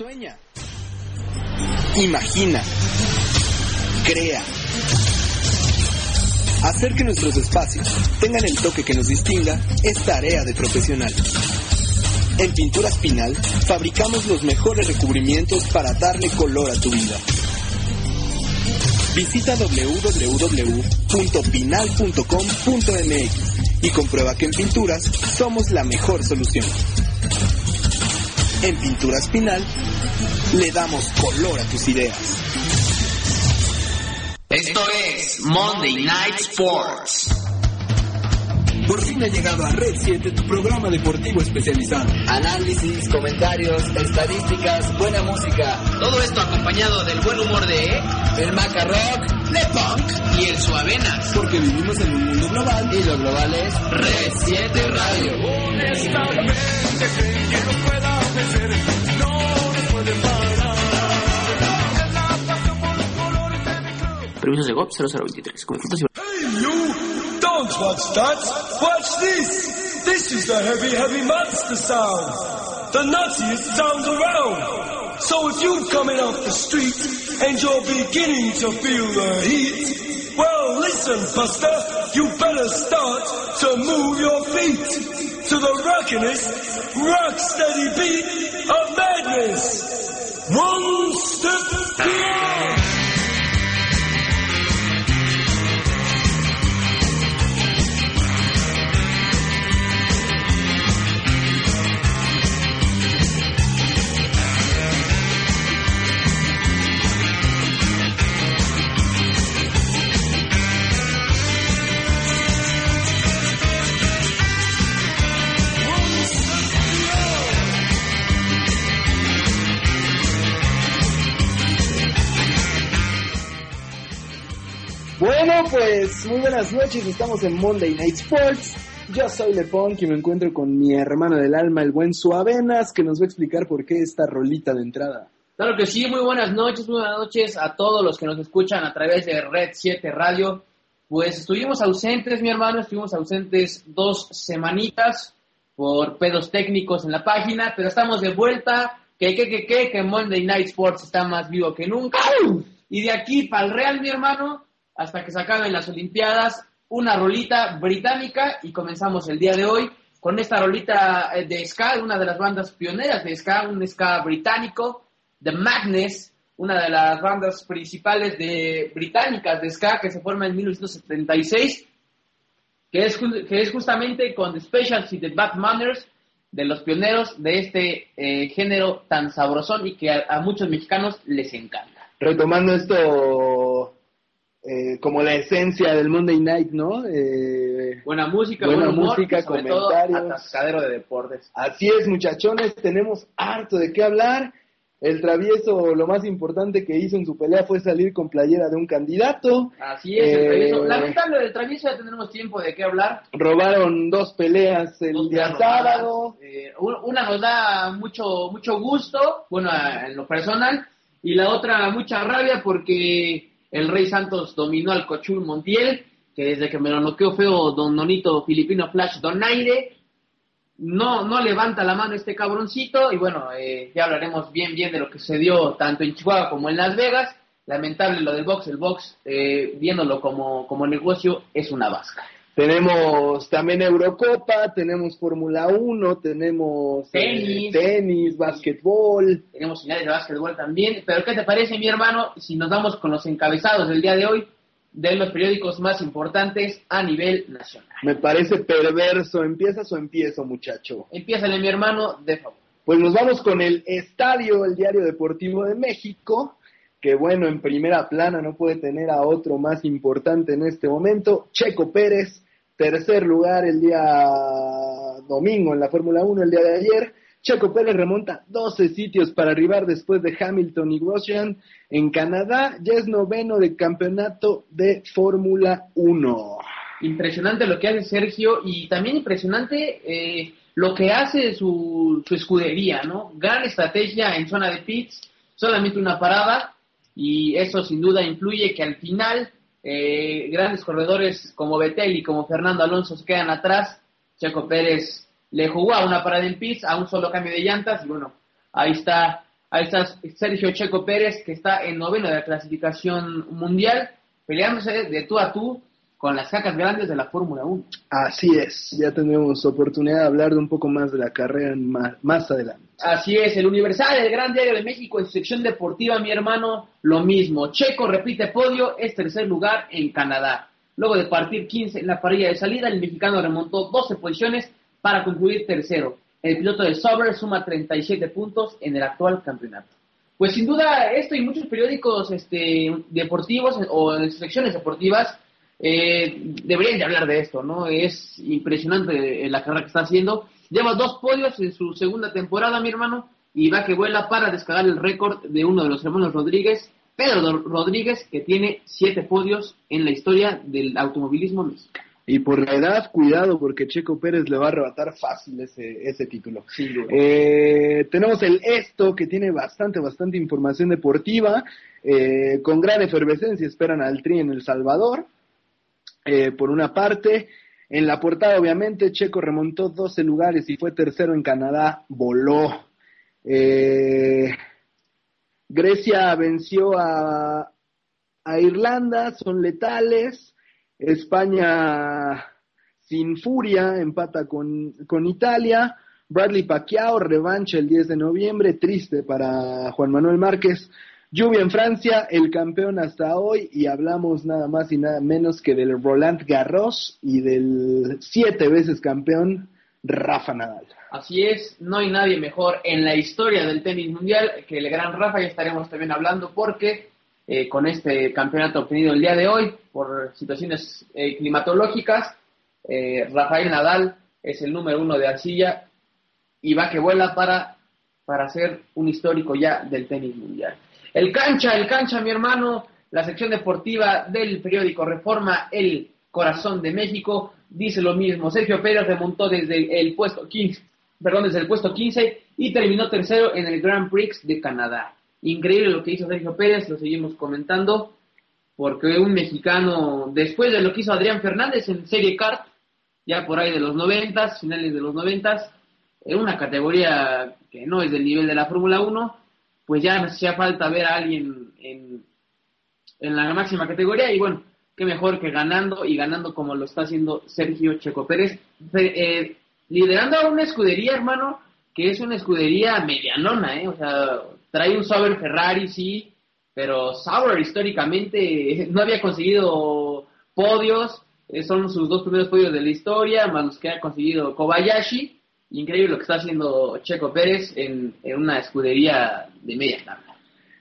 Sueña. Imagina. Crea. Hacer que nuestros espacios tengan el toque que nos distinga es tarea de profesional. En Pinturas Pinal fabricamos los mejores recubrimientos para darle color a tu vida. Visita www.pinal.com.mx y comprueba que en pinturas somos la mejor solución. En Pinturas Pinal le damos color a tus ideas. Esto es Monday Night Sports. Por fin ha llegado a Red 7, tu programa deportivo especializado. Análisis, comentarios, estadísticas, buena música. Todo esto acompañado del buen humor de el Maca Rock, Le Punk y el Suavenas. Porque vivimos en un mundo global y lo global es Red 7 Radio. Honestamente que nos pueda colores de GOP 0023. Con frutas Hey you, don't watch that, watch this. This is the heavy, heavy monster sound. The nuttiest sound around. So if you're coming off the street and you're beginning to feel the heat, well listen buster, you better start to move your feet to the rockinest, rock steady beat of madness. One step beyond. Pues muy buenas noches, estamos en Monday Night Sports. Yo soy Lepunk y me encuentro con mi hermano del alma, el buen Suavenas, que nos va a explicar por qué esta rolita de entrada. Claro que sí, muy buenas noches, muy buenas noches a todos los que nos escuchan a través de Red 7 Radio. Pues estuvimos ausentes, mi hermano, estuvimos ausentes dos semanitas por pedos técnicos en la página, pero estamos de vuelta. Que, que, que, que, que Monday Night Sports está más vivo que nunca. Y de aquí para el Real, mi hermano, hasta que se acaben las Olimpiadas, una rolita británica y comenzamos el día de hoy con esta rolita eh, de ska, una de las bandas pioneras de ska, un ska británico, The Madness, una de las bandas principales de británicas de ska que se forma en 1976, que es, que es justamente con The Specials y The Bad Manners, de los pioneros de este eh, género tan sabrosón y que a, a muchos mexicanos les encanta. Retomando esto eh, como la esencia del Monday Night, ¿no? Eh, Buena música, Buena buen humor, música, todo comentarios. atascadero de deportes. así es, muchachones, tenemos harto de qué hablar. El travieso, lo más importante que hizo en su pelea fue salir con playera de un candidato. Así es, el Eh, travieso. Lamentable del travieso, ya tendremos tiempo de qué hablar. Robaron dos peleas el Dos día sábado. Eh, un- una nos da mucho, mucho gusto, bueno, en lo personal, y la otra mucha rabia porque el Rey Santos dominó al Cochul Montiel, que desde que me lo noqueó feo Don Nonito Filipino Flash Donaire, no, no levanta la mano este cabroncito, y bueno, eh, ya hablaremos bien, bien de lo que se dio tanto en Chihuahua como en Las Vegas. Lamentable lo del box, el box, eh, viéndolo como, como negocio, es una vasca. Tenemos también Eurocopa, tenemos Fórmula 1, tenemos eh, Tenis. tenis, básquetbol. tenemos señales de básquetbol también. Pero ¿qué te parece, mi hermano, si nos vamos con los encabezados del día de hoy de los periódicos más importantes a nivel nacional? Me parece perverso. ¿Empiezas o empiezo, muchacho? Empiézale, mi hermano, de favor. Pues nos vamos con el Estadio, el Diario Deportivo de México, que bueno, en primera plana no puede tener a otro más importante en este momento. Checo Pérez, tercer lugar el día domingo en la Fórmula 1, el día de ayer. Checo Pérez remonta 12 sitios para arribar después de Hamilton y Grosjean en Canadá. Ya es noveno de campeonato de Fórmula 1. Impresionante lo que hace Sergio y también impresionante eh, lo que hace su, su escudería, ¿no? Gran estrategia en zona de pits, solamente una parada y eso sin duda influye que al final eh, grandes corredores como Betel y como Fernando Alonso se quedan atrás. Checo Pérez le jugó a una parada en pits, a un solo cambio de llantas y bueno, ahí está Ahí está Sergio Checo Pérez, que está en noveno de la clasificación mundial, peleándose de tú a tú con las cacas grandes de la Fórmula 1. Así es, ya tendremos oportunidad de hablar de un poco más de la carrera más, más adelante. Así es, el Universal, el Gran Diario de México en su sección deportiva, mi hermano, lo mismo. Checo repite podio, es tercer lugar en Canadá. Luego de partir 15 en la parrilla de salida, el mexicano remontó 12 posiciones para concluir tercero. El piloto de Sauber suma 37 puntos en el actual campeonato. Pues sin duda, esto y muchos periódicos este, deportivos o en secciones deportivas eh, deberían de hablar de esto, ¿no? Es impresionante la carrera que está haciendo. Lleva dos podios en su segunda temporada, mi hermano, y va que vuela para descargar el récord de uno de los hermanos Rodríguez, Pedro Rodríguez, que tiene siete podios en la historia del automovilismo mexicano. Y por la edad, cuidado, porque Checo Pérez le va a arrebatar fácil ese, ese título. Eh, tenemos el esto, que tiene bastante, bastante información deportiva. Eh, con gran efervescencia esperan al Tri en El Salvador. Eh, por una parte, en la portada, obviamente, Checo remontó 12 lugares y fue tercero en Canadá, voló. Grecia venció a, a Irlanda, son letales. España sin furia, empata con, con Italia. Bradley Pacquiao, revancha el 10 de noviembre, triste para Juan Manuel Márquez. Lluvia en Francia, el campeón hasta hoy, y hablamos nada más y nada menos que del Roland Garros y del siete veces campeón Rafa Nadal. Así es, no hay nadie mejor en la historia del tenis mundial que el gran Rafa, ya estaremos también hablando porque eh, con este campeonato obtenido el día de hoy por situaciones eh, climatológicas. Eh, Rafael Nadal es el número uno de arcilla y va que vuela para, para ser un histórico ya del tenis mundial. El cancha, el cancha, mi hermano, la sección deportiva del periódico Reforma, el corazón de México, dice lo mismo. Sergio Pérez remontó desde el puesto 15, perdón, desde el puesto 15 y terminó tercero en el Grand Prix de Canadá. Increíble lo que hizo Sergio Pérez, lo seguimos comentando, porque un mexicano, después de lo que hizo Adrián Fernández en Serie Kart, ya por ahí de los noventas, finales de los noventas, en una categoría que no es del nivel de la Fórmula 1, pues ya hacía falta ver a alguien en, en la máxima categoría y bueno, qué mejor que ganando y ganando como lo está haciendo Sergio Checo Pérez, eh, liderando a una escudería, hermano, que es una escudería medianona, ¿eh? o sea, Trae un Sauber Ferrari, sí, pero Sauber históricamente no había conseguido podios. Eh, son sus dos primeros podios de la historia, más los que ha conseguido Kobayashi. Increíble lo que está haciendo Checo Pérez en, una escudería de media tabla.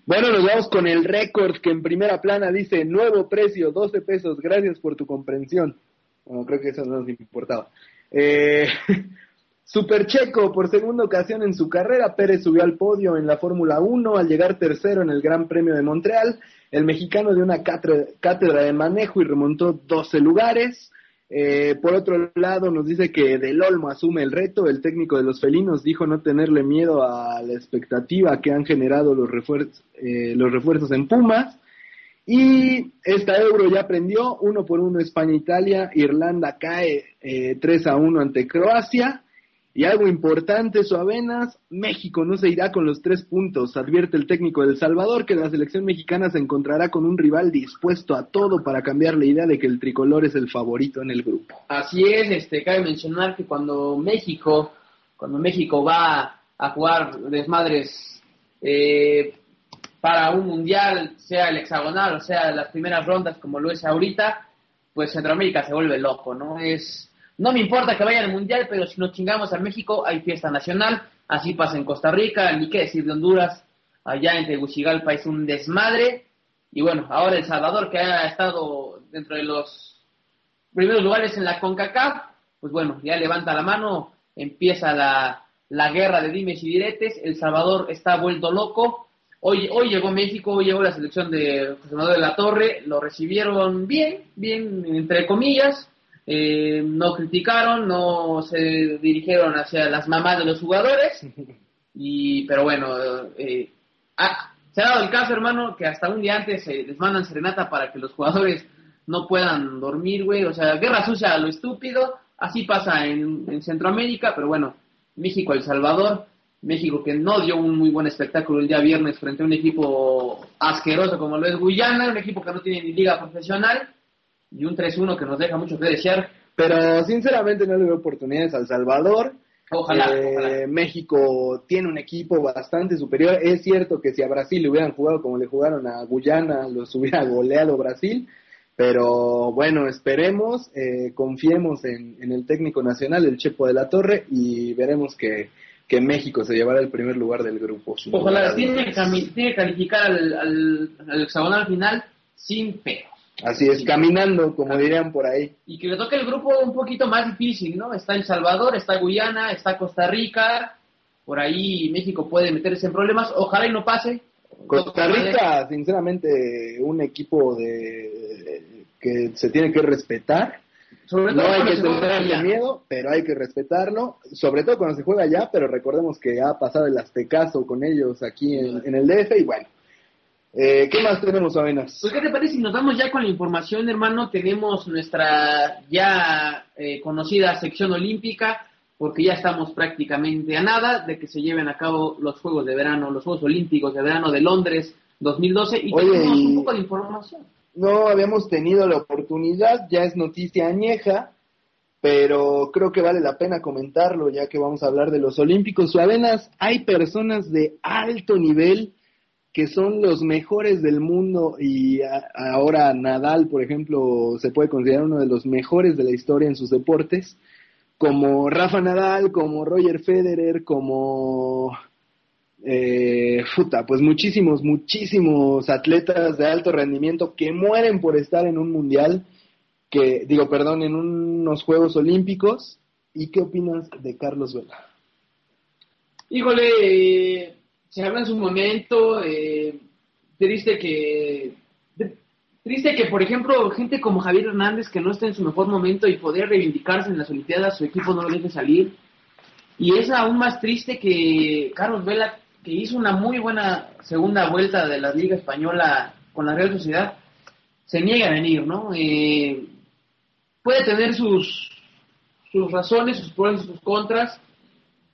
Bueno, nos vamos con el récord que en primera plana dice nuevo precio, 12 pesos, gracias por tu comprensión. Bueno, creo que eso no nos importaba. Eh, Super Checo, por segunda ocasión en su carrera, Pérez subió al podio en la Fórmula 1 al llegar tercero en el Gran Premio de Montreal. El mexicano dio una cátedra de manejo y remontó 12 lugares. Eh, por otro lado, nos dice que Del Olmo asume el reto. El técnico de los felinos dijo no tenerle miedo a la expectativa que han generado los, refuerzos, eh, los refuerzos en Pumas. Y esta euro ya prendió, uno por uno España-Italia, Irlanda cae eh, 3 a 1 ante Croacia. Y algo importante, Suavenas, México no se irá con los tres puntos. Advierte el técnico del Salvador que la selección mexicana se encontrará con un rival dispuesto a todo para cambiar la idea de que el tricolor es el favorito en el grupo. Así es, este, cabe mencionar que cuando México, cuando México va a jugar desmadres eh, para un mundial, sea el hexagonal o sea las primeras rondas como lo es ahorita, pues Centroamérica se vuelve loco, ¿no? Es no me importa que vaya al Mundial, pero si nos chingamos a México, hay fiesta nacional. Así pasa en Costa Rica, ni qué decir de Honduras. Allá en Tegucigalpa es un desmadre. Y bueno, ahora El Salvador, que ha estado dentro de los primeros lugares en la CONCACAF, pues bueno, ya levanta la mano, empieza la, la guerra de dimes y diretes. El Salvador está vuelto loco. Hoy, hoy llegó México, hoy llegó la selección de José Manuel de la Torre, lo recibieron bien, bien, entre comillas eh, no criticaron, no se dirigieron hacia las mamás de los jugadores, y pero bueno, eh, se ha dado el caso, hermano, que hasta un día antes se les mandan serenata para que los jugadores no puedan dormir, güey, o sea, guerra sucia a lo estúpido, así pasa en, Centroamérica, pero bueno, México, El Salvador, México que no dio un muy buen espectáculo el día viernes frente a un equipo asqueroso como lo es Guyana, un equipo que no tiene ni liga profesional y un 3-1 que nos deja mucho que desear. Pero sinceramente no le veo oportunidades al Salvador. Ojalá, Eh, ojalá. México tiene un equipo bastante superior. Es cierto que si a Brasil le hubieran jugado como le jugaron a Guyana, los hubiera goleado Brasil. Pero bueno, esperemos, eh, confiemos en, en el técnico nacional, el Chepo de la Torre, y veremos que, que México se llevará el primer lugar del grupo. Ojalá tiene que, cami- tiene que calificar al, al, al hexagonal final sin peros. Así es, caminando, como dirían por ahí. Y que le toque el grupo un poquito más difícil, ¿no? Está El Salvador, está Guyana, está Costa Rica, por ahí México puede meterse en problemas, ojalá y no pase. Costa Rica, sinceramente, un equipo de que se tiene que respetar. Sobre No hay que allá. miedo, pero hay que respetarlo, sobre todo cuando se juega allá, pero recordemos que ha pasado el aztecaso con ellos aquí en, en el DF y bueno. Eh, ¿Qué más tenemos, Avenas? Pues, ¿qué te parece si nos vamos ya con la información, hermano? Tenemos nuestra ya eh, conocida sección olímpica, porque ya estamos prácticamente a nada de que se lleven a cabo los Juegos de Verano, los Juegos Olímpicos de Verano de Londres 2012, y Oye, tenemos un poco de información. No habíamos tenido la oportunidad, ya es noticia añeja, pero creo que vale la pena comentarlo ya que vamos a hablar de los Olímpicos. Avenas, hay personas de alto nivel que son los mejores del mundo y ahora Nadal, por ejemplo, se puede considerar uno de los mejores de la historia en sus deportes, como Rafa Nadal, como Roger Federer, como eh, puta, pues muchísimos, muchísimos atletas de alto rendimiento que mueren por estar en un mundial, que digo, perdón, en unos Juegos Olímpicos. ¿Y qué opinas de Carlos Vela? Híjole, se habla en su momento, eh, triste que, triste que, por ejemplo, gente como Javier Hernández, que no está en su mejor momento y podría reivindicarse en las Olimpiadas, su equipo no lo deje salir. Y es aún más triste que Carlos Vela, que hizo una muy buena segunda vuelta de la Liga Española con la Real Sociedad, se niega a venir, ¿no? Eh, puede tener sus, sus razones, sus pros y sus contras,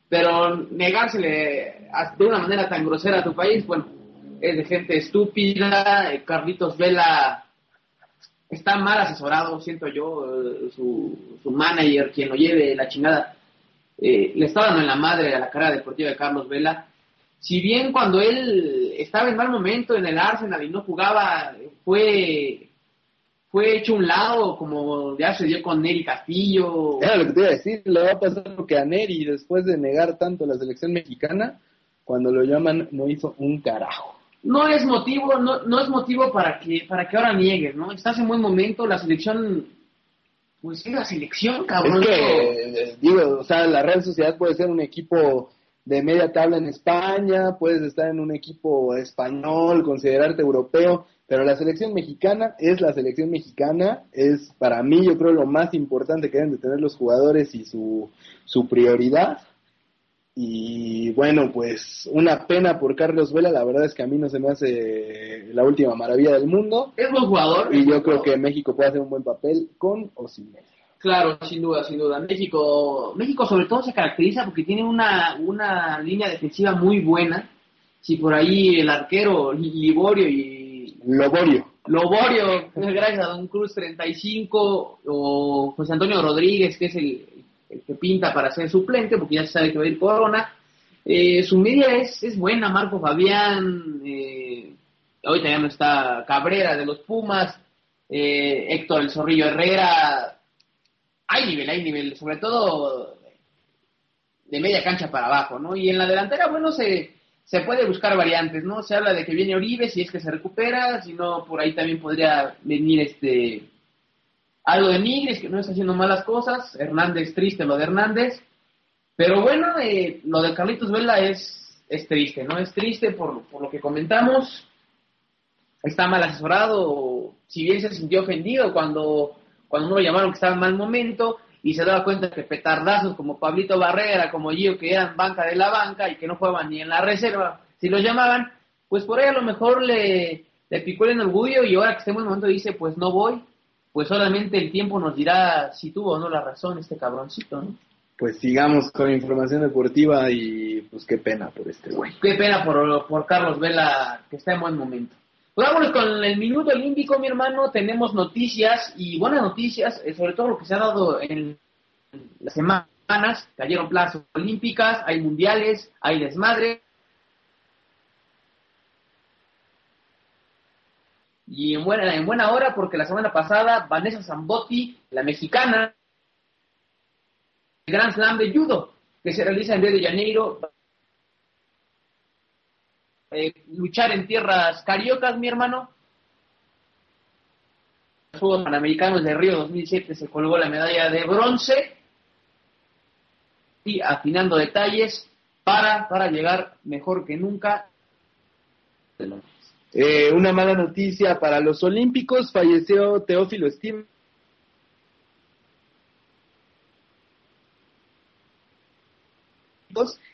pero negársele de una manera tan grosera a tu país, bueno, es de gente estúpida. eh, Carlitos Vela está mal asesorado, siento yo, eh, su, su manager, quien lo lleve la chingada, eh, le está dando en la madre a la carrera deportiva de Carlos Vela. Si bien cuando él estaba en mal momento en el Arsenal y no jugaba, fue fue hecho un lado, como ya se dio con Neri Castillo. Era lo que te iba a decir, le va a pasar lo que a Neri después de negar tanto la selección mexicana, cuando lo llaman no hizo un carajo. no es motivo, no, no es motivo para que, para que ahora niegues, ¿no? Estás en buen momento, la selección, pues es la selección, cabrón. Es que, eh, digo, o sea, la Real Sociedad puede ser un equipo de media tabla en España, puedes estar en un equipo español, considerarte europeo, pero la selección mexicana es la selección mexicana, es para mí yo creo lo más importante que deben de tener los jugadores y su, su prioridad. Y bueno, pues una pena por Carlos Vela, la verdad es que a mí no se me hace la última maravilla del mundo es buen jugador. y yo creo que México puede hacer un buen papel con o sin él. Claro, sin duda, sin duda. México, México sobre todo se caracteriza porque tiene una, una línea defensiva muy buena. Si por ahí el arquero Liborio y Loborio. Loborio, gracias a Don Cruz 35, o José Antonio Rodríguez, que es el, que pinta para ser suplente, porque ya se sabe que va a ir Corona. Eh, su media es, es buena, Marco Fabián, eh, ahorita ya no está Cabrera de los Pumas, eh, Héctor El Zorrillo Herrera. Hay nivel, hay nivel, sobre todo de media cancha para abajo, ¿no? Y en la delantera, bueno, se, se puede buscar variantes, ¿no? Se habla de que viene Oribe si es que se recupera, si no, por ahí también podría venir este algo de Nigris, que no está haciendo malas cosas, Hernández triste lo de Hernández, pero bueno, eh, lo de Carlitos Vela es, es triste, ¿no? Es triste por, por lo que comentamos, está mal asesorado, si bien se sintió ofendido cuando, cuando no lo llamaron que estaba en mal momento, y se daba cuenta que petardazos como Pablito Barrera, como Gio, que eran banca de la banca y que no jugaban ni en la reserva, si los llamaban, pues por ahí a lo mejor le, le picó el orgullo y ahora que estemos en el momento dice, pues no voy, pues solamente el tiempo nos dirá si tuvo o no la razón este cabroncito, ¿no? pues sigamos con información deportiva y pues qué pena por este güey. Qué pena por, por Carlos Vela, que está en buen momento. Vámonos con el minuto olímpico, mi hermano. Tenemos noticias y buenas noticias, eh, sobre todo lo que se ha dado en las semanas. Cayeron plazas olímpicas, hay mundiales, hay desmadre. Y en buena, en buena hora, porque la semana pasada Vanessa Zambotti, la mexicana, el Grand Slam de Judo, que se realiza en Río de Janeiro, eh, luchar en tierras cariocas, mi hermano. Los Juegos Panamericanos de Río 2007 se colgó la medalla de bronce y afinando detalles para, para llegar mejor que nunca. Eh, una mala noticia para los Olímpicos, falleció Teófilo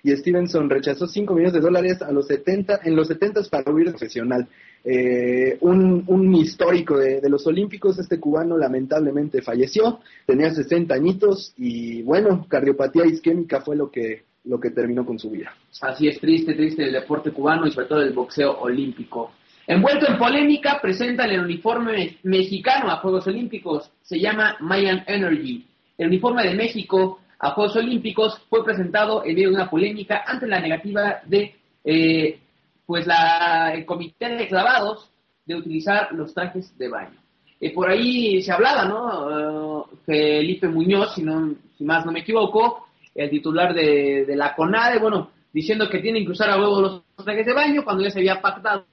Y Stevenson rechazó 5 millones de dólares a los 70, en los 70 para huir profesional. Eh, un, un, histórico de, de, los Olímpicos, este cubano lamentablemente falleció, tenía 60 añitos y bueno, cardiopatía isquémica fue lo que, lo que terminó con su vida. Así es, triste, triste el deporte cubano y sobre todo el boxeo olímpico. Envuelto en polémica, presentan el uniforme mexicano a Juegos Olímpicos, se llama Mayan Energy. El uniforme de México a Juegos Olímpicos fue presentado en medio de una polémica ante la negativa de eh, pues la, el comité de clavados de utilizar los trajes de baño. Eh, por ahí se hablaba, ¿no? Uh, Felipe Muñoz, si, no, si más no me equivoco, el titular de, de, la CONADE, bueno, diciendo que tienen que usar a huevo los trajes de baño cuando ya se había pactado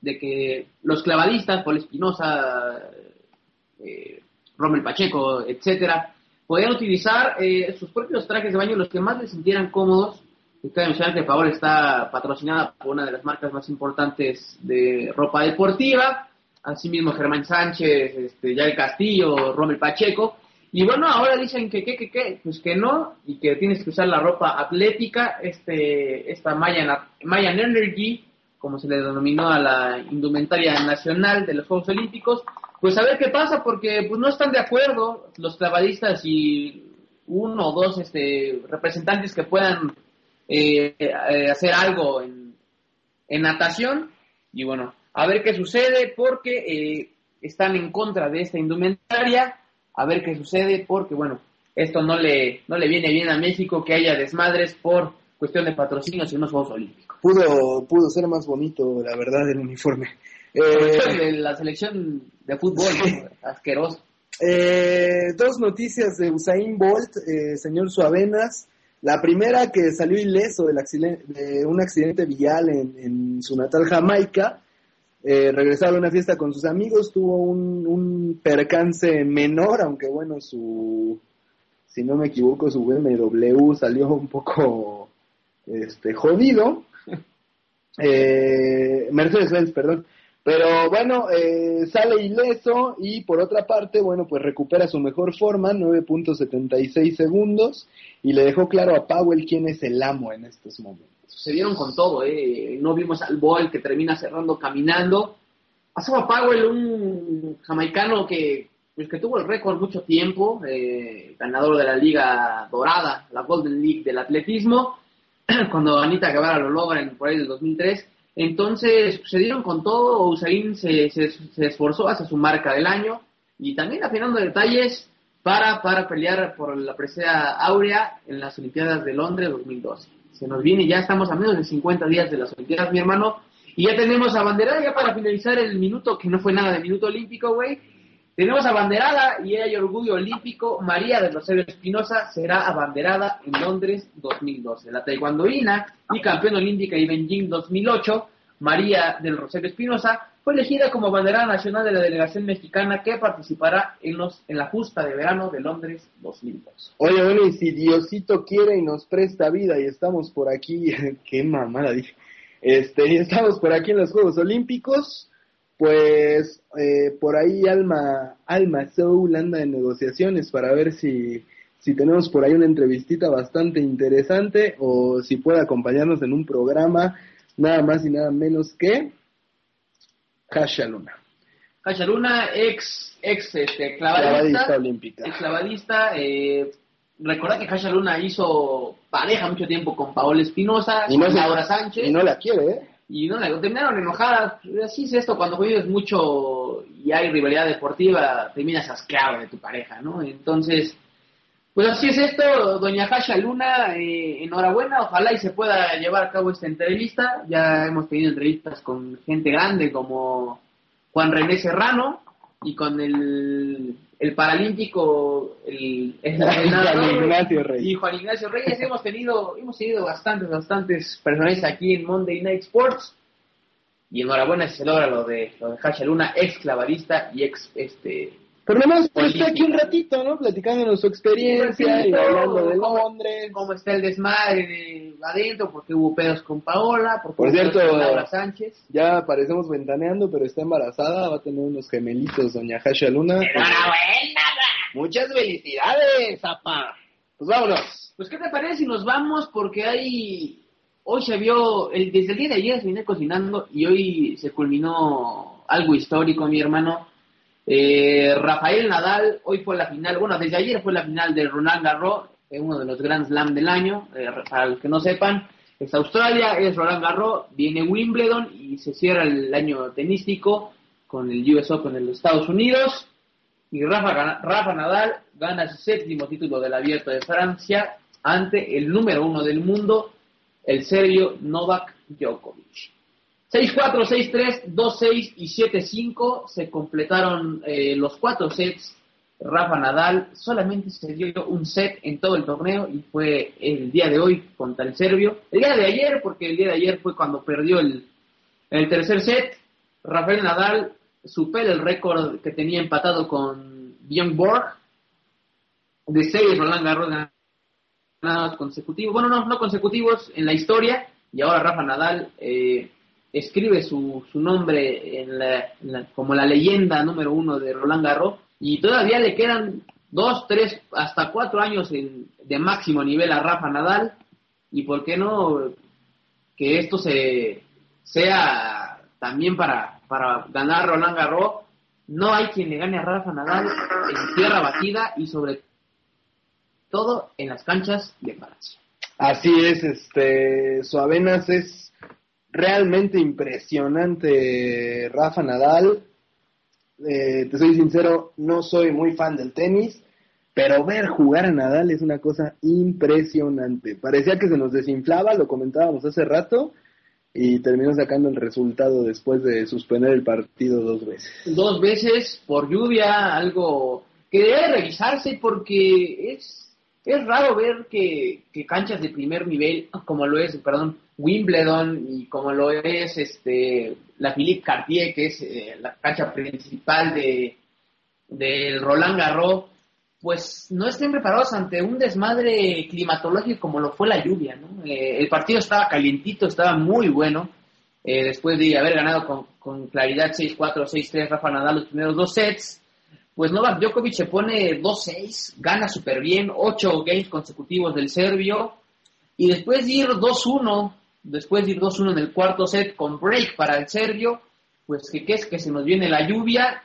de que los clavadistas, Paul Espinosa, eh, Rommel Pacheco, etcétera, podían utilizar eh, sus propios trajes de baño, los que más les sintieran cómodos. Y cabe mencionar que Favor está patrocinada por una de las marcas más importantes de ropa deportiva, asimismo Germán Sánchez, este, Yael Castillo, Rommel Pacheco. Y bueno, ahora dicen que, que, que, que, pues que no, y que tienes que usar la ropa atlética, este, esta Mayan, Mayan Energy, como se le denominó a la indumentaria nacional de los Juegos Olímpicos, pues a ver qué pasa, porque pues no están de acuerdo los clavadistas y uno o dos este, representantes que puedan eh, eh, hacer algo en, en, natación. Y bueno, a ver qué sucede, porque eh, están en contra de esta indumentaria. A ver qué sucede, porque bueno, esto no le, no le viene bien a México que haya desmadres por cuestión de patrocinios y unos Juegos Olímpicos. Pudo, pudo ser más bonito, la verdad, el uniforme. Eh, la selección de fútbol, asqueroso. Eh, dos noticias de Usain Bolt, eh, señor Suavenas. La primera que salió ileso del accidente, de un accidente vial en, en su natal Jamaica. Eh, regresaba a una fiesta con sus amigos, tuvo un, un, percance menor, aunque bueno, su, si no me equivoco, su BMW salió un poco este, jodido. Eh, Mercedes-Benz, perdón. Pero bueno, eh, sale ileso y por otra parte, bueno, pues recupera su mejor forma, 9.76 segundos, y le dejó claro a Powell quién es el amo en estos momentos. Se dieron con todo, ¿eh? No vimos al Boy que termina cerrando caminando. Pasó a Powell, un jamaicano que, pues, que tuvo el récord mucho tiempo, eh, ganador de la Liga Dorada, la Golden League del atletismo, cuando Anita Guevara lo logra en por ahí del 2003 entonces se dieron con todo, Usain se, se, esforzó hacia su marca del año y también afinando detalles para, para pelear por la presea áurea en las Olimpiadas de Londres 2012. Se nos viene, ya estamos a menos de 50 días de las Olimpiadas, mi hermano, y ya tenemos abanderada ya para finalizar el minuto, que no fue nada de minuto olímpico, güey. Tenemos abanderada y hay orgullo olímpico. María de Rosario Espinosa será abanderada en Londres 2012. La taekwondoína y campeona olímpica y Beijing 2008, María del Rosario Espinosa, fue elegida como abanderada nacional de la delegación mexicana que participará en, los, en la justa de verano de Londres 2012. Oye, bueno, y si Diosito quiere y nos presta vida y estamos por aquí, qué mamada dije, este, estamos por aquí en los Juegos Olímpicos, pues eh, por ahí Alma, Alma Soul anda en negociaciones para ver si, si tenemos por ahí una entrevistita bastante interesante o si puede acompañarnos en un programa nada más y nada menos que Kasha Luna. Kasha Luna, ex, ex este, Clavadista clavadista, olímpica. ex clavadista, eh, recordar que Jasha Luna hizo pareja mucho tiempo con Paola Espinosa, Y no con se- Laura Sánchez, Y no la quiere, ¿eh? Y no la terminaron enojadas. Así es esto, cuando vives mucho y hay rivalidad deportiva, terminas asqueado de tu pareja, ¿no? Entonces, pues así es esto, doña Jasha Luna, eh, enhorabuena, ojalá y se pueda llevar a cabo esta entrevista. Ya hemos tenido entrevistas con gente grande como Juan René Serrano y con el, el paralímpico, el, el- el nadador, Juan Ignacio Reyes. y Juan Ignacio Reyes. hemos tenido, hemos tenido bastantes, bastantes personajes aquí en Monday Night Sports. Y enhorabuena se logra lo de, lo de Hasha Luna, ex clavadista y ex este Pero pues, Olímpica. está aquí un ratito, ¿no? Platicándonos su experiencia y hablando de ¿cómo- Londres. cómo está el desmadre de adentro, porque hubo pedos con Paola, porque Por cierto, con Laura Sánchez. Ya aparecemos ventaneando, pero está embarazada, va a tener unos gemelitos, doña Hasha Luna. Muchas felicidades, zapa. Pues vámonos. Pues, ¿qué te parece si nos vamos? Porque hay. Hoy se vio. El, desde el día de ayer se vine cocinando y hoy se culminó algo histórico, mi hermano. Eh, Rafael Nadal, hoy fue la final. Bueno, desde ayer fue la final de Roland Garros, eh, uno de los Grand Slam del año. Eh, para los que no sepan, es Australia, es Roland Garros, viene Wimbledon y se cierra el año tenístico con el US Open en los Estados Unidos. Y Rafa, Rafa Nadal gana su séptimo título del Abierto de Francia ante el número uno del mundo, el serbio Novak Djokovic. 6-4, 6-3, 2-6 y 7-5 se completaron eh, los cuatro sets. Rafa Nadal solamente se dio un set en todo el torneo y fue el día de hoy contra el serbio. El día de ayer, porque el día de ayer fue cuando perdió el, tercer set. Rafael Nadal supera el récord que tenía empatado con Bjorn Borg de seis Roland Garros ganados consecutivos. Bueno, no, no consecutivos en la historia. Y ahora Rafa Nadal eh, escribe su, su nombre en la- como la leyenda número uno de Roland Garros. Y todavía le quedan dos, tres, hasta cuatro años en- de máximo nivel a Rafa Nadal. Y por qué no que esto se sea también para, para ganar Roland Garros. No hay quien le gane a Rafa Nadal en tierra batida y sobre todo en las canchas de Francia. Así es, este, Suavenas es realmente impresionante, Rafa Nadal. Eh, te soy sincero, no soy muy fan del tenis, pero ver jugar a Nadal es una cosa impresionante. Parecía que se nos desinflaba, lo comentábamos hace rato, y terminó sacando el resultado después de suspender el partido dos veces. Dos veces por lluvia, algo que debe revisarse porque es, es raro ver que, que canchas de primer nivel, como lo es, perdón, Wimbledon y como lo es este la Philippe Cartier, que es eh, la cancha principal de del Roland Garros, pues no estén preparados ante un desmadre climatológico como lo fue la lluvia, ¿no? Eh, el partido estaba calientito, estaba muy bueno, eh, después de haber ganado con, con claridad 6-4, 6-3 Rafa Nadal los primeros dos sets, pues Novak Djokovic se pone 2-6, gana súper bien, 8 games consecutivos del serbio, y después de ir 2-1, después de ir 2-1 en el cuarto set con break para el serbio, pues que, que es que se nos viene la lluvia,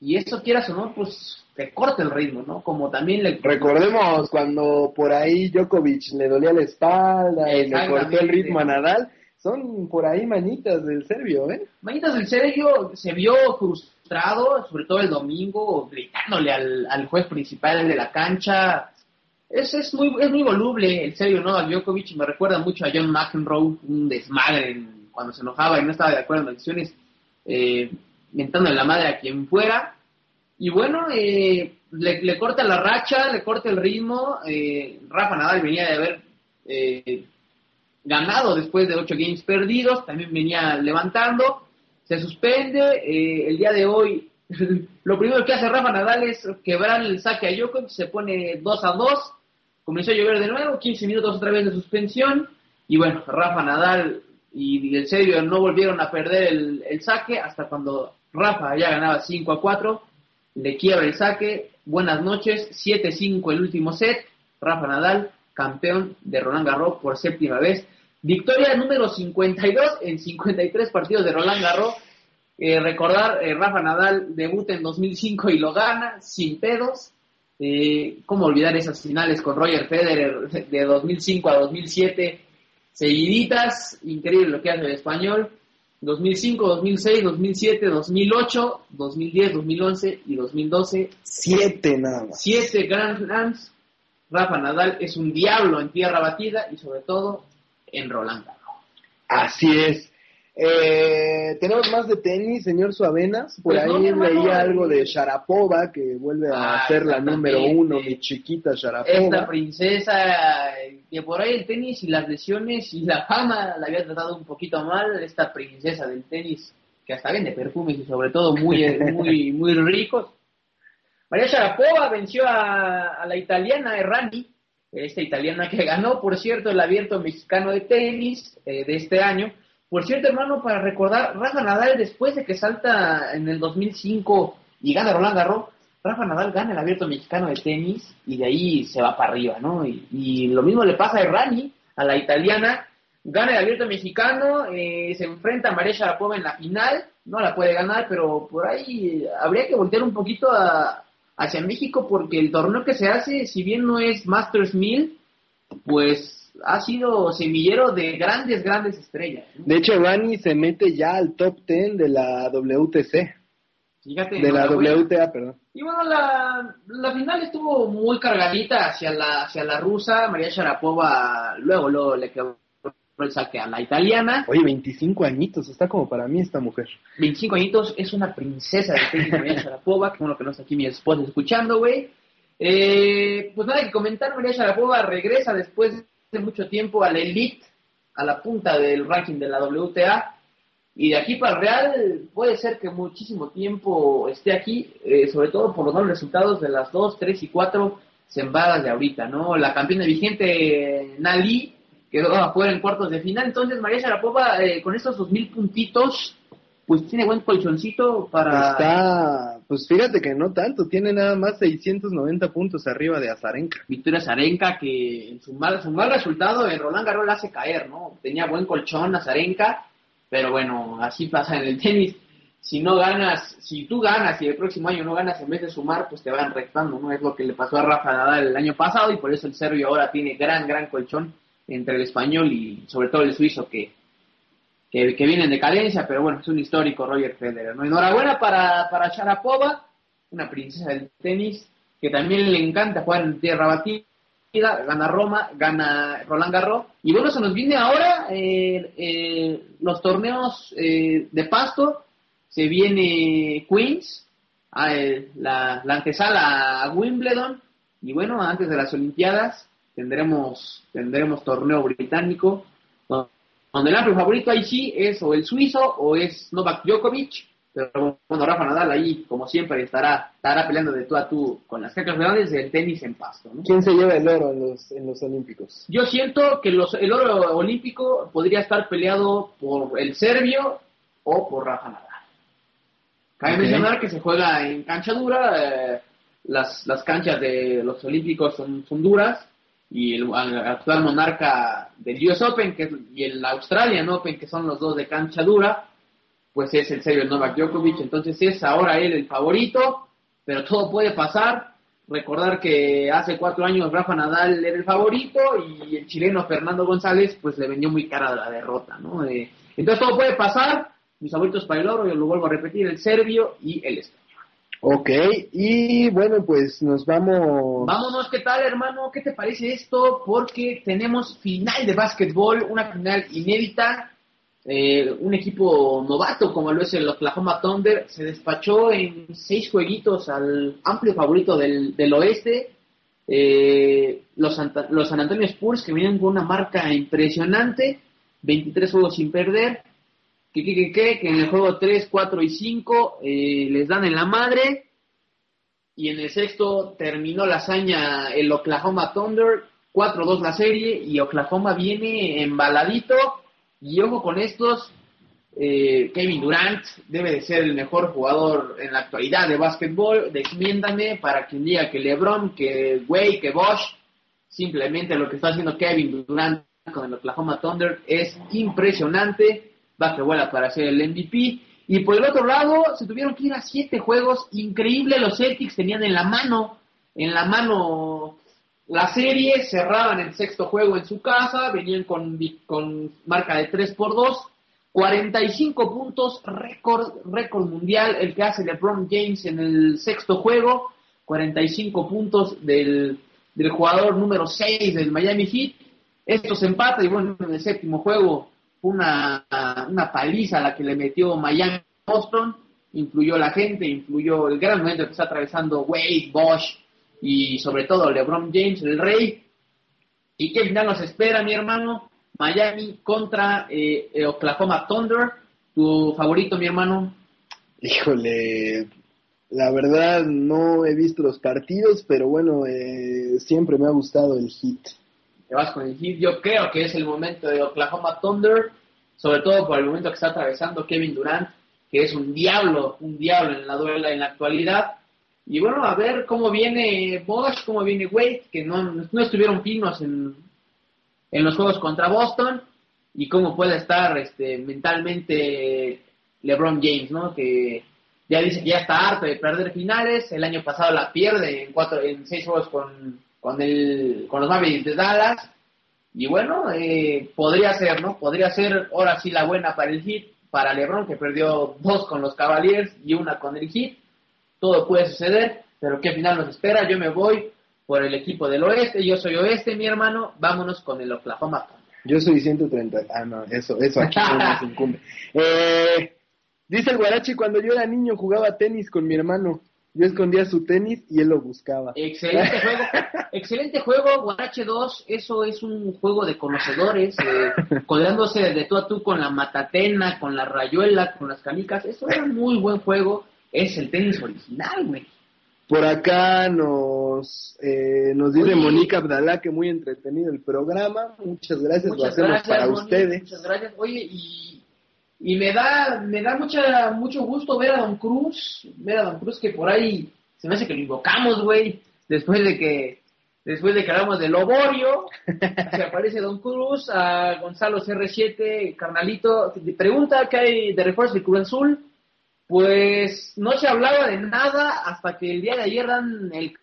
y esto quieras o no, pues te corta el ritmo, ¿no? Como también le... Recordemos cuando por ahí Djokovic le dolía la espalda y le cortó el ritmo a Nadal. Son por ahí manitas del serbio, ¿eh? Manitas del serbio se vio frustrado, sobre todo el domingo, gritándole al, al juez principal de la cancha. Es, es, muy, es muy voluble el serbio, ¿no? A Djokovic me recuerda mucho a John McEnroe, un desmadre cuando se enojaba y no estaba de acuerdo en las decisiones, eh, mentándole la madre a quien fuera. Y bueno, eh, le, le corta la racha, le corta el ritmo. eh, Rafa Nadal venía de haber eh, ganado después de ocho games perdidos, también venía levantando, se suspende, eh, el día de hoy lo primero que hace Rafa Nadal es quebrar el saque a Djokovic, se pone 2 a 2, comenzó a llover de nuevo, 15 minutos otra vez de suspensión, y bueno, Rafa Nadal y el serbio no volvieron a perder el, saque hasta cuando Rafa ya ganaba 5 a 4, le quiebra el saque, buenas noches, 7-5 el último set, Rafa Nadal, campeón de Roland Garros por séptima vez, victoria número 52 en 53 partidos de Roland Garros, Eh, recordar, eh, Rafa Nadal debuta en 2005 y lo gana, sin pedos, Eh, ¿Cómo olvidar esas finales con Roger Federer de 2005 a 2007? Seguiditas, increíble lo que hace el español. 2005, 2006, 2007, 2008, 2010, 2011 y 2012. Siete nada más. Siete Grand Slams. Rafa Nadal es un diablo en tierra batida y sobre todo en Roland Garros. Así es. Eh, tenemos más de tenis, señor Suavenas. Por Pues ahí no, mi hermano, leía algo de Sharapova, que vuelve a Ah, ser la número uno, mi chiquita Esta Sharapova. princesa, eh, que por ahí el tenis y las lesiones y la fama la había tratado un poquito mal, esta princesa del tenis, que hasta vende perfumes y sobre todo muy, eh, muy, muy ricos. María Sharapova venció a, a la italiana Errani, esta italiana que ganó, por cierto, el abierto mexicano de tenis eh, de este año. Por cierto, hermano, para recordar, Rafa Nadal, después de que salta en el 2005 y gana Roland Garros, Rafa Nadal gana el abierto mexicano de tenis y de ahí se va para arriba, ¿no? Y, y lo mismo le pasa a Rani, a la italiana, gana el abierto mexicano, eh, se enfrenta a María Sharapova en la final, no la puede ganar, pero por ahí eh, habría que voltear un poquito a- hacia México porque el torneo que se hace, si bien no es Masters 1000, pues ha sido semillero de grandes, grandes estrellas. ¿no? De hecho, Rani se mete ya al top 10 de la WTC, Fíjate, de la. WTA, perdón. Y bueno, la, la final estuvo muy cargadita hacia la, hacia la rusa. María Sharapova luego, luego le quedó el saque a la italiana. Oye, 25 añitos, está como para mí esta mujer. 25 añitos, es una princesa de tenis María Sharapova. Que bueno que no está aquí mi esposa escuchando, güey. Eh, pues nada que comentar, María Sharapova regresa después de mucho tiempo a la elite, a la punta del ranking de la WTA. Y de aquí para el Real puede ser que muchísimo tiempo esté aquí, eh, sobre todo por los buenos resultados de las 2, 3 y 4 sembradas de ahorita, ¿no? La campeona vigente Nali quedó afuera en cuartos de final, entonces María Sharapova eh, con estos 2.000 puntitos, pues tiene buen colchoncito para... Está, pues fíjate que no tanto, tiene nada más 690 puntos arriba de Azarenka. Victoria Zarenka, que en su mal, su mal resultado en Roland Garros la hace caer, ¿no? Tenía buen colchón a Zarenka, pero bueno, así pasa en el tenis. Si no ganas, si tú ganas y el próximo año no ganas, en vez de sumar, pues te van restando, ¿no? Es lo que le pasó a Rafa Nadal el año pasado y por eso el serbio ahora tiene gran, gran colchón entre el español y sobre todo el suizo que, que, que viene en pero bueno, es un histórico Roger Federer, ¿no? Enhorabuena para, para Sharapova, una princesa del tenis, que también le encanta jugar en tierra batida, gana Roma, gana Roland Garros, y bueno, se nos viene ahora eh, eh, los torneos eh, de pasto, se viene Queens, a, eh, la, la antesala a Wimbledon, y bueno, antes de las Olimpiadas tendremos, tendremos torneo británico, donde el amplio favorito ahí sí es o el suizo o es Novak Djokovic, pero bueno, Rafa Nadal ahí, como siempre, estará, estará peleando de tú a tú con las cacas grandes del tenis en pasto. ¿no? ¿Quién se lleva el oro en los, en los Olímpicos? Yo siento que los, el oro olímpico podría estar peleado por el serbio o por Rafa Nadal. Cabe Ok. mencionar que se juega en cancha dura, eh, las, las canchas de los olímpicos son, son duras, y el, al- actual monarca del US Open que y el Australian Open, que son los dos de cancha dura, pues es el serbio Novak Djokovic, entonces es ahora él el favorito, pero todo puede pasar. Recordar que hace cuatro años Rafa Nadal era el favorito y el chileno Fernando González pues le vendió muy cara la derrota, ¿no? Eh, entonces todo puede pasar. Mis favoritos para el oro, yo lo vuelvo a repetir, el serbio y el español. Ok, y bueno, pues nos vamos... Vámonos, ¿qué tal, hermano? ¿Qué te parece esto? Porque tenemos final de básquetbol, una final inédita. Eh, un equipo novato como lo es el Oklahoma Thunder se despachó en seis jueguitos al amplio favorito del, del oeste. Eh, los, los San Antonio Spurs que vienen con una marca impresionante, 23 juegos sin perder. Que, en el juego 3, 4 y 5 eh, les dan en la madre. Y en el sexto terminó la hazaña el Oklahoma Thunder, 4-2 la serie, y Oklahoma viene embaladito. Y ojo con estos, eh, Kevin Durant debe de ser el mejor jugador en la actualidad de básquetbol. Desmiéndame para quien diga que LeBron, que Way, que Bosch. Simplemente lo que está haciendo Kevin Durant con el Oklahoma Thunder es impresionante. Va que vuela para ser el MVP. Y por el otro lado, se tuvieron que ir a siete juegos. Increíble, los Celtics tenían en la mano en la mano la serie, cerraban el sexto juego en su casa, venían con, con marca de 3 por 2, 45 puntos, récord, récord mundial, el que hace LeBron James en el sexto juego, 45 puntos del, del jugador número 6 del Miami Heat. Esto se empata y bueno, en el séptimo juego una, una paliza la que le metió Miami Boston, influyó la gente, influyó el gran momento que está atravesando Wade, Bosch y sobre todo LeBron James, el rey. ¿Y qué final nos espera, mi hermano? Miami contra eh, eh, Oklahoma Thunder. ¿Tu favorito, mi hermano? Híjole, la verdad no he visto los partidos, pero bueno, eh, siempre me ha gustado el hit. Te vas con el. Yo creo que es el momento de Oklahoma Thunder, sobre todo por el momento que está atravesando Kevin Durant, que es un diablo, un diablo en la duela en la actualidad. Y bueno, a ver cómo viene Bosch, cómo viene Wade, que no, no estuvieron finos en, en los juegos contra Boston, y cómo puede estar este, mentalmente LeBron James, ¿no? Que ya dice que ya está harto de perder finales, el año pasado la pierde en cuatro, en seis juegos con, con, el, con los Mavericks de Dallas, y bueno, eh, podría ser, ¿no? Podría ser ahora sí la buena para el Heat, para LeBron, que perdió dos con los Cavaliers y una con el Heat. Todo puede suceder, pero ¿qué final nos espera? Yo me voy por el equipo del oeste, yo soy oeste, mi hermano. Vámonos con el Oklahoma. Yo soy 130. Ah, no, eso, eso aquí no nos incumbe. Eh, dice el Guarachi, cuando yo era niño jugaba tenis con mi hermano. Yo escondía su tenis y él lo buscaba. Excelente juego, excelente juego, Guarache 2, eso es un juego de conocedores, eh, codeándose de tú a tú con la matatena, con la rayuela, con las canicas, eso era un muy buen juego, es el tenis original, güey. Por acá nos, eh, nos dice. Mónica Abdalá que muy entretenido el programa. Muchas gracias, lo hacemos gracias, para Moni, ustedes. Muchas gracias. Oye, y, y me da me da mucha mucho gusto ver a Don Cruz, ver a Don Cruz que por ahí se me hace que lo invocamos, güey, después de que después de que hablamos del Oborio, se aparece Don Cruz, a Gonzalo CR7, carnalito, pregunta qué hay de refuerzo de Cruz Azul. Pues no se hablaba de nada hasta que el día de ayer dan el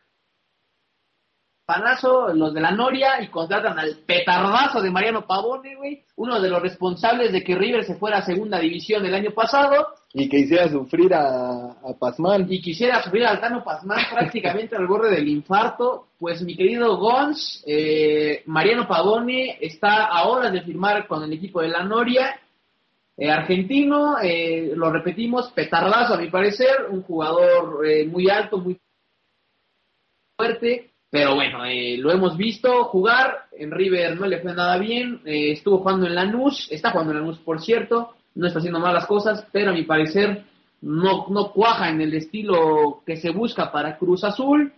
panazo los de la Noria y contratan al petardazo de Mariano Pavone, güey, uno de los responsables de que River se fuera a segunda división el año pasado Y que hiciera sufrir a, a Pazman. y quisiera subir al Tano Pazman prácticamente al borde del infarto, pues mi querido Gons, eh, Mariano Pavone está a horas de firmar con el equipo de la Noria, eh, argentino, eh, lo repetimos, petardazo a mi parecer, un jugador eh, muy alto, muy fuerte, pero bueno, eh, lo hemos visto jugar, en River no le fue nada bien, eh, estuvo jugando en Lanús, está jugando en Lanús por cierto, no está haciendo malas cosas, pero a mi parecer no, no cuaja en el estilo que se busca para Cruz Azul,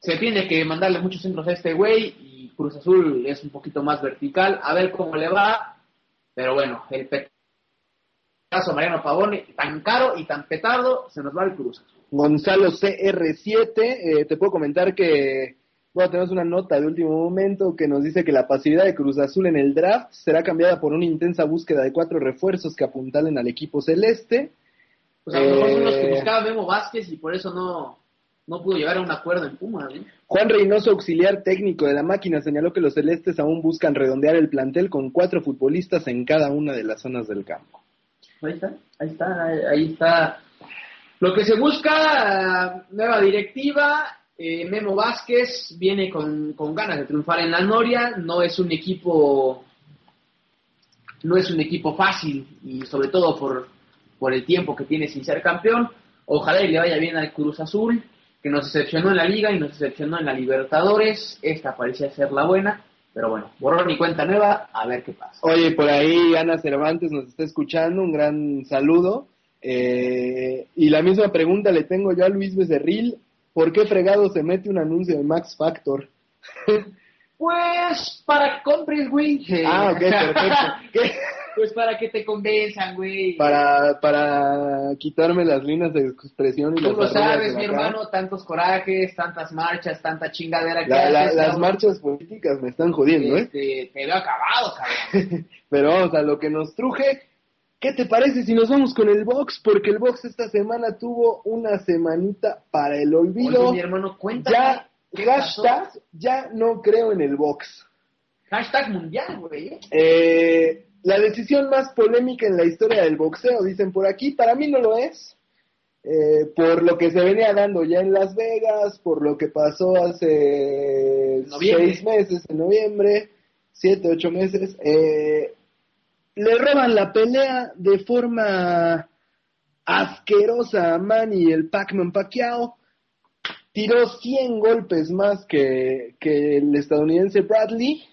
se tiene que mandarle muchos centros a este güey y Cruz Azul es un poquito más vertical, a ver cómo le va, pero bueno, el caso Mariano Pavone, tan caro y tan petardo, se nos va el Cruz Azul. Gonzalo CR7, eh, te puedo comentar que, bueno, tenemos una nota de último momento que nos dice que la pasividad de Cruz Azul en el draft será cambiada por una intensa búsqueda de cuatro refuerzos que apuntalen al equipo celeste. Pues a lo mejor son los que Eh, buscaba Memo Vázquez y por eso no, no pudo llegar a un acuerdo en Pumas, ¿no? Juan Reynoso, auxiliar técnico de la máquina, señaló que los celestes aún buscan redondear el plantel con cuatro futbolistas en cada una de las zonas del campo. Ahí está, ahí está, ahí está. Lo que se busca, nueva directiva, eh, Memo Vázquez viene con, con ganas de triunfar en la Noria, no es un equipo, no es un equipo fácil y sobre todo por, por el tiempo que tiene sin ser campeón. Ojalá y le vaya bien al Cruz Azul, que nos decepcionó en la Liga y nos decepcionó en la Libertadores. Esta parecía ser la buena, pero bueno, borrón y cuenta nueva, a ver qué pasa. Oye, por ahí Ana Cervantes nos está escuchando, un gran saludo. Eh, y la misma pregunta le tengo yo a Luis Becerril, ¿por qué fregado se mete un anuncio de Max Factor? Pues para que compres, güey. Ah, ok, perfecto. ¿Qué? Pues para que te convenzan, güey. Para, para quitarme las líneas de expresión y Tú las lo sabes, mi hermano, tantos corajes, tantas marchas, tanta chingadera que La- la- haces, las marchas políticas me están jodiendo, ¿eh? Este, te veo acabado, cabrón. Pero vamos a lo que nos truje. ¿Qué te parece si nos vamos con el box? Porque el box esta semana tuvo una semanita para el olvido. Oye, mi hermano, cuéntame. ya, ¿qué hashtag, pasó? ya no creo en el box. Hashtag mundial, güey. ¿eh? Eh, la decisión más polémica en la historia del boxeo, dicen por aquí, para mí no lo es. Eh, por lo que se venía dando ya en Las Vegas, por lo que pasó hace Noviembre. seis meses, en noviembre, siete, ocho meses. Eh, le roban la pelea de forma asquerosa a Manny el Pac-Man Pacquiao. Tiró 100 golpes más que, que el estadounidense Bradley.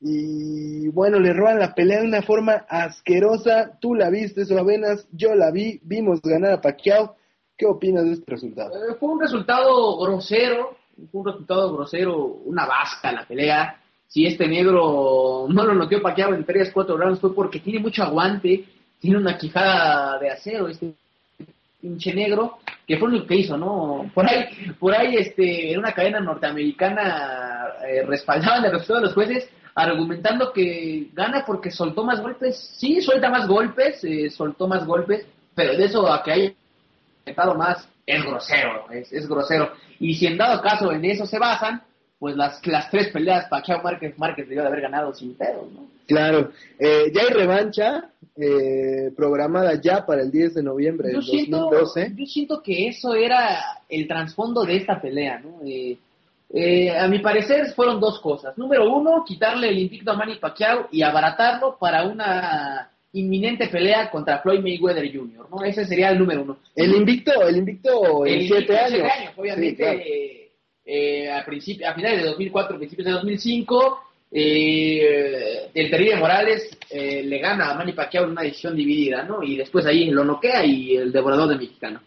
Y bueno, le roban la pelea de una forma asquerosa. Tú la viste, Suavenas, yo la vi, vimos ganar a Pacquiao. ¿Qué opinas de este resultado? Eh, fue un resultado grosero, fue un resultado grosero, una vasca la pelea. Si este negro no lo noqueó Pacquiao en 3, 4 rounds fue porque tiene mucho aguante, tiene una quijada de acero este pinche negro, que fue lo que hizo, ¿no? Por ahí, por ahí este, en una cadena norteamericana eh, respaldaban el resultado de los jueces argumentando que gana porque soltó más golpes. Sí, suelta más golpes, eh, soltó más golpes, pero de eso a que haya estado más es grosero, es, es grosero. Y si en dado caso en eso se basan, pues las, las tres peleas Pacquiao Márquez Márquez debió de haber ganado sin pedos, ¿no? Claro, eh, ya hay revancha eh, programada ya para el 10 de noviembre Yo del siento, 2012. yo siento que eso era el trasfondo de esta pelea, ¿no? Eh, eh, a mi parecer fueron dos cosas. Número uno, quitarle el invicto a Manny Pacquiao y abaratarlo para una inminente pelea contra Floyd Mayweather Jr., ¿no? Ese sería el número uno. El invicto, el invicto en El siete invicto años. obviamente, Sí, claro. Eh, a, a finales de 2004, principios de 2005, eh, el terrible Morales eh, le gana a Manny Pacquiao en una decisión dividida, ¿no? Y después ahí lo noquea y el devorador de mexicano.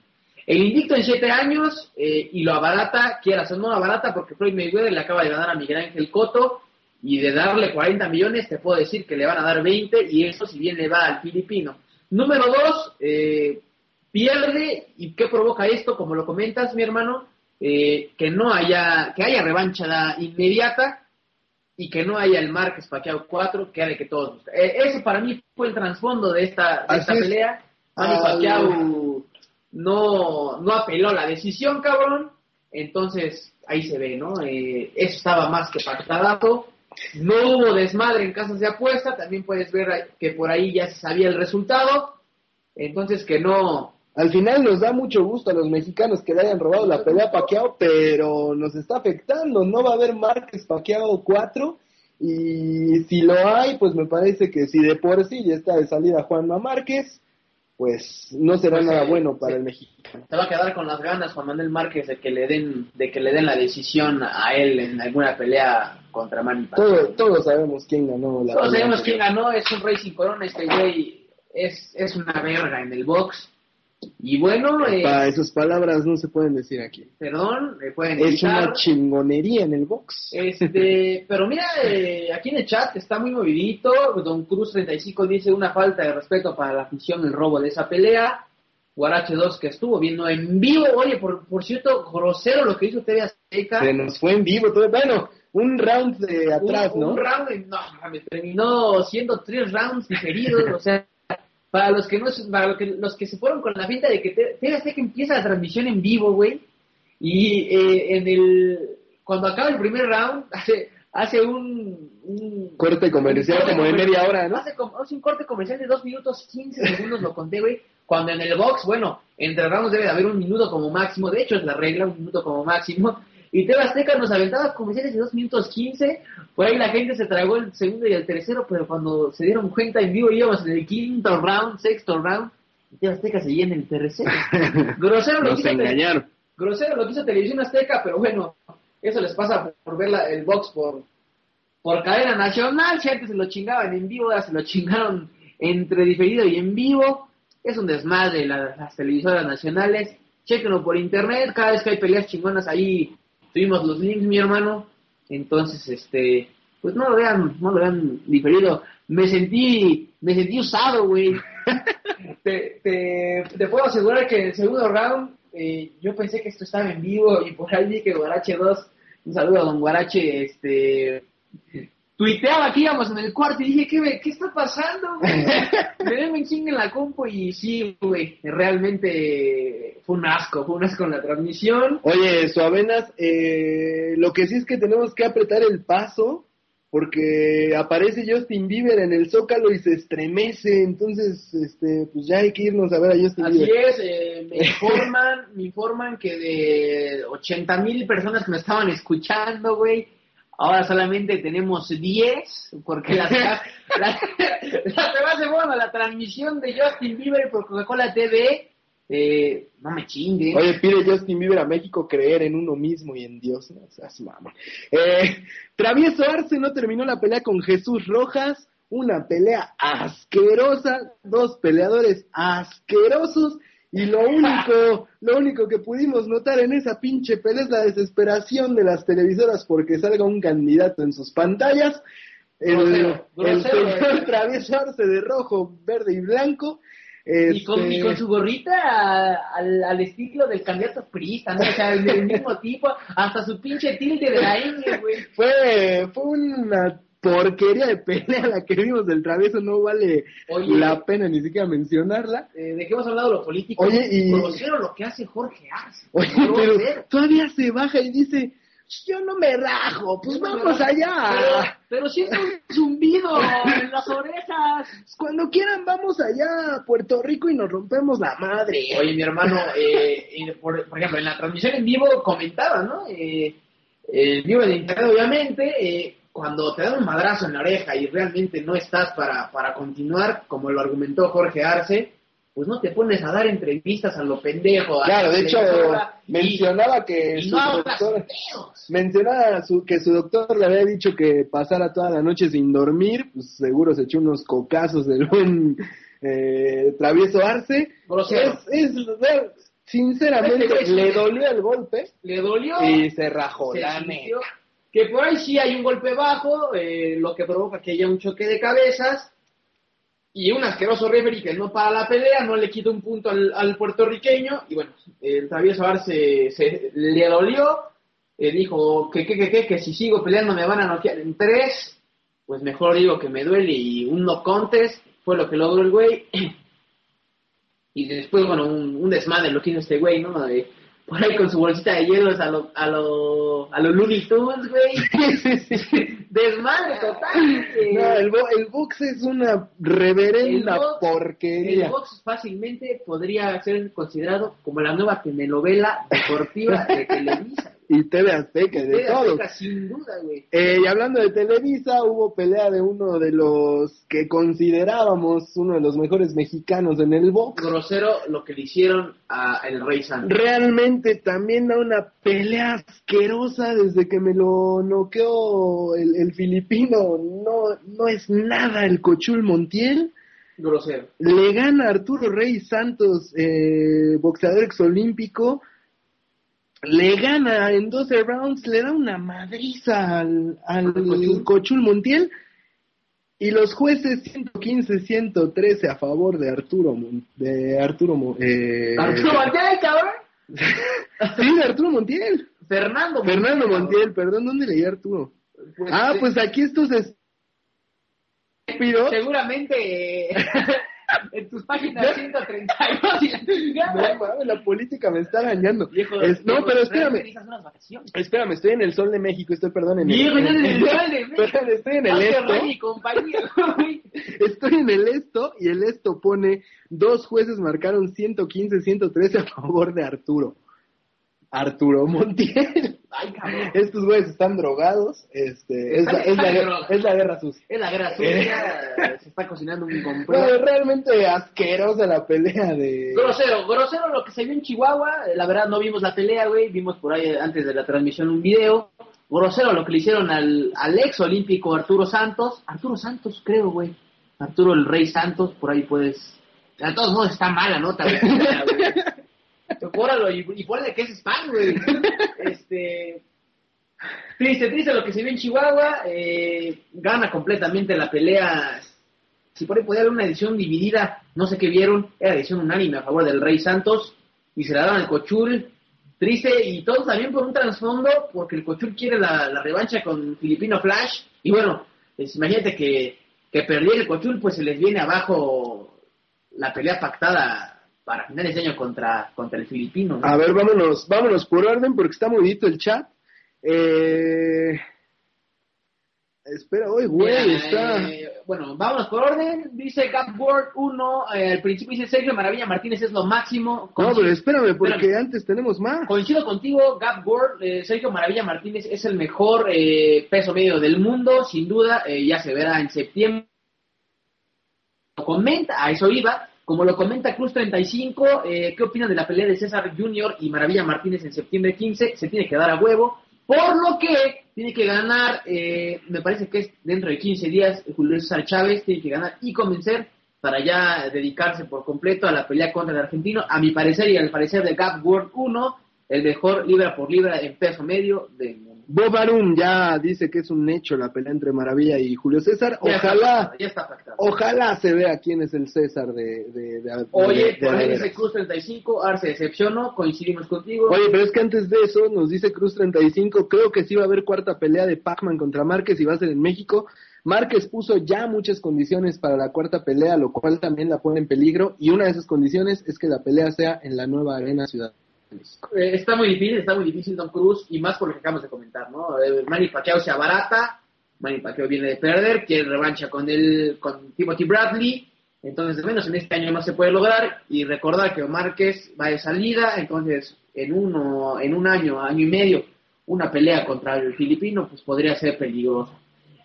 El invicto en siete años eh, y lo abarata, quieras o no abarata, porque Floyd Mayweather le acaba de ganar a Miguel Ángel Cotto y de darle 40 millones te puedo decir que le van a dar 20 y eso si bien le va al filipino. Número dos, eh, pierde y qué provoca esto, como lo comentas mi hermano, Eh, que no haya, que haya revancha inmediata y que no haya el Márquez Pacquiao 4, que era el que todos buscan. Eh, eso para mí fue el trasfondo de esta, de esta es. pelea. Manny Pacquiao no, no apeló la decisión, cabrón. Entonces, ahí se ve, ¿no? Eh, eso estaba más que pactado. No hubo desmadre en casas de apuesta. También puedes ver que por ahí ya se sabía el resultado. Entonces, que no. Al final nos da mucho gusto a los mexicanos que le hayan robado la pelea a Pacquiao, pero nos está afectando. No va a haber Márquez Pacquiao 4 y si lo hay, pues me parece que si de por sí ya está de salida Juanma Márquez, pues no será Pues, nada eh, bueno para sí. el mexicano. Se va a quedar con las ganas Juan Manuel Márquez de que le den, de que le den la decisión a él en alguna pelea contra Manny Pacquiao. Todos sabemos quién ganó la Todos pelea. sabemos quién ganó, es un rey sin corona, este güey es, es una verga en el box. Y bueno, eh, Pa, esas palabras no se pueden decir aquí. perdón, me pueden Es una chingonería en el box. Este, pero mira, eh, aquí en el chat está muy movidito. Don Cruz 35 dice una falta de respeto para la afición el robo de esa pelea. Guarache 2 que estuvo viendo en vivo. Oye, por, por cierto, grosero lo que hizo TV Azteca. Se nos fue en vivo todo. Bueno, un round de atrás, un, ¿no? un round, de- no, mames, terminó siendo tres rounds diferidos, o sea, para los que no, para los que, los que se fueron con la finta de que Te- TV Azteca empieza la transmisión en vivo, güey, y eh, en el, cuando acaba el primer round, hace, hace un, un Corte comercial un corte como de media hora, ¿no? Hace, como- hace un corte comercial de dos minutos 15 segundos, lo conté, güey. Cuando en el box, bueno, entre rounds debe de haber un minuto como máximo. De hecho, es la regla, un minuto como máximo. Y TV Azteca nos aventaba comerciales de dos minutos 15. Por ahí la gente se tragó el segundo y el tercero, pero cuando se dieron cuenta en vivo íbamos en el quinto round, sexto round. Y TV Azteca seguía en el tercero. Grosero lo Nos Te- engañaron. grosero lo que hizo Televisión Azteca, pero bueno, eso les pasa por, por ver la- el box por, por cadena nacional. Si antes se lo chingaban en vivo, ahora se lo chingaron entre diferido y en vivo. Es un desmadre la- las televisoras nacionales. Chequenlo por internet, cada vez que hay peleas chingonas ahí tuvimos los links, mi hermano. Entonces, este, pues no lo vean, no lo vean diferido. Me sentí, me sentí usado, güey. te, te, te puedo asegurar que en el segundo round eh, yo pensé que esto estaba en vivo y por ahí vi que Guarache 2, un saludo a don Guarache, este, tuiteaba que íbamos en el cuarto y dije, ¿qué, qué está pasando? Me ching en la compu y sí, güey, realmente fue un asco, fue un asco en la transmisión. Oye, Suavenas, eh, lo que sí es que tenemos que apretar el paso porque aparece Justin Bieber en el Zócalo y se estremece, entonces, este, pues ya hay que irnos a ver a Justin Así Bieber. es, eh, me informan, me informan que de 80 mil personas que me estaban escuchando, güey, ahora solamente tenemos 10, porque las, las, las demás se fueron a la transmisión de Justin Bieber por Coca-Cola TV. Eh, no me chinguen. Oye, pide Justin Bieber a México creer en uno mismo y en Dios. No seas mamón. Eh, Travieso Arce no terminó la pelea con Jesús Rojas. Una pelea asquerosa. Dos peleadores asquerosos. Y lo único, lo único que pudimos notar en esa pinche pelea es la desesperación de las televisoras porque salga un candidato en sus pantallas. El, Grosero, el grosero, señor eh. Travieso Arce de rojo, verde y blanco. Y con, Este, y con su gorrita al, al estilo del candidato priista, ¿no? O sea, del mismo tipo, hasta su pinche tilde de la ñ, güey. Fue, fue una porquería de pelea la que vimos del travieso, no vale Oye. la pena ni siquiera mencionarla. Eh, ¿De qué hemos hablado lo político? Oye, y- Grosero lo que hace Jorge Arce. Oye, pero todavía se baja y dice, yo no me rajo, pues vamos Pero, allá. pero siento un zumbido en las orejas. Cuando quieran vamos allá a Puerto Rico y nos rompemos la madre. Oye, mi hermano, eh, por, por ejemplo, en la transmisión en vivo comentaba, ¿no? Eh, en vivo de internet, obviamente, eh, cuando te dan un madrazo en la oreja y realmente no estás para, para continuar, como lo argumentó Jorge Arce, pues no te pones a dar entrevistas a lo pendejo. Claro, la de hecho, y- mencionaba que su no doctor, mencionaba su, que su doctor le había dicho que pasara toda la noche sin dormir, pues seguro se echó unos cocazos del buen eh, travieso Arce. Grosero. Es, es- sinceramente, le dolió el golpe Le dolió. y se rajó se la que por ahí sí hay un golpe bajo, eh, lo que provoca que haya un choque de cabezas y un asqueroso referee que no para la pelea, no le quita un punto al, puertorriqueño y bueno, el travieso Arce se, le dolió, eh, dijo que, que, que, que, que si sigo peleando me van a noquear en tres, pues mejor digo que me duele y un no contest, fue lo que logró el güey. Y después, bueno, un, desmadre lo que hizo este güey, ¿no? De- por ahí con su bolsita de hielos a lo, a lo, a lo Looney Tunes, güey. Desmadre total. eh. No, el, bo- el box es una reverenda El box- porquería. El box fácilmente podría ser considerado como la nueva telenovela deportiva de Televisa. Y TV Azteca, de todo. Azteca, sin duda, güey. Eh, y hablando de Televisa, hubo pelea de uno de los que considerábamos uno de los mejores mexicanos en el box. Grosero lo que le hicieron a el Rey Santos. Realmente también da una pelea asquerosa desde que me lo noqueó el, el filipino. No, no es nada el Cochul Montiel. Grosero. Le gana a Arturo Rey Santos, eh, boxeador exolímpico. Le gana en 12 rounds, le da una madriza al, al Cochul. Cochul Montiel. Y los jueces 115-113 a favor de Arturo de Arturo eh, Arturo Montiel, cabrón. Sí, de Arturo Montiel. Fernando Fernando cabrón. Montiel, perdón, ¿dónde leí Arturo? Pues, Ah, eh, pues aquí estos estúpidos. seguramente eh, en tus páginas 132 y la chingada. No, mames, la política me está dañando. Viejo, Es- no, viejo, pero espérame. Espérame, estoy en el sol de México, estoy, perdón, en el, Viejo, en el en- sol de México. Perdón, estoy en el esto, Rey estoy en el esto, y el esto pone, dos jueces marcaron 115-113 a favor de Arturo. Arturo Montiel. Ay, cabrón. Estos güeyes están drogados, este, es, la, es, la, Están guerra- es la guerra sucia. Es la guerra sucia, se está cocinando un No, complot. realmente asquerosa la pelea de... Grosero, grosero lo que se vio en Chihuahua, eh, la verdad no vimos la pelea, güey, vimos por ahí antes de la transmisión un video. Grosero lo que le hicieron al, al ex olímpico Arturo Santos, Arturo Santos creo, güey, Arturo el Rey Santos, por ahí puedes... De todos modos está mala nota, güey. Córalo y, y ponle que es spam, güey. Este... Triste, triste lo que se vio en Chihuahua, eh, gana completamente la pelea si por ahí podía haber una edición dividida, no sé qué vieron, era edición unánime a favor del Rey Santos, y se la daban al Cochul, triste, y todo también por un trasfondo, porque el Cochul quiere la, la revancha con Filipino Flash, y bueno, Pues, imagínate que, que perdiera el Cochul, pues se les viene abajo la pelea pactada para finales de año contra, contra el filipino. ¿no? A ver, vámonos, vámonos por orden porque está movidito el chat. Eh... Espera, oye, güey, Mira, está... eh, bueno, vámonos por orden. Dice Gapword 1, eh, al principio dice Sergio Maravilla Martínez es lo máximo. No, pero espérame, porque Espérame. antes tenemos más. Coincido contigo, Gapword, eh, Sergio Maravilla Martínez es el mejor eh, peso medio del mundo, sin duda, eh, ya se verá en septiembre. Comenta, a eso iba, como lo comenta Cruz 35, eh, ¿qué opinan de la pelea de César Junior y Maravilla Martínez en septiembre 15? Se tiene que dar a huevo, por lo que tiene que ganar, eh, me parece que es dentro de 15 días, Julio César Chávez tiene que ganar y convencer para ya dedicarse por completo a la pelea contra el argentino. A mi parecer y al parecer de Gap World 1, el mejor libra por libra en peso medio del. Bob Arum ya dice que es un hecho la pelea entre Maravilla y Julio César. Ya está Ojalá, pactado, ya está pactado. ojalá se vea quién es el César de... de, de- Oye, por ahí dice Cruz 35, Arce decepcionó, coincidimos contigo. Oye, pero es que antes de eso nos dice Cruz 35, creo que sí va a haber cuarta pelea de Pac-Man contra Márquez y va a ser en México. Márquez puso ya muchas condiciones para la cuarta pelea, lo cual también la pone en peligro. Y una de esas condiciones es que la pelea sea en la nueva Arena Ciudad está muy difícil, está muy difícil Don Cruz, y más por lo que acabamos de comentar, ¿no? Eh, Manny Pacquiao se abarata, Manny Pacquiao viene de perder, quiere revancha con el, con Timothy Bradley, entonces, menos en este año no se puede lograr, y recordar que Márquez va de salida, entonces, en uno, en un año, año y medio, una pelea contra el filipino, pues podría ser peligroso.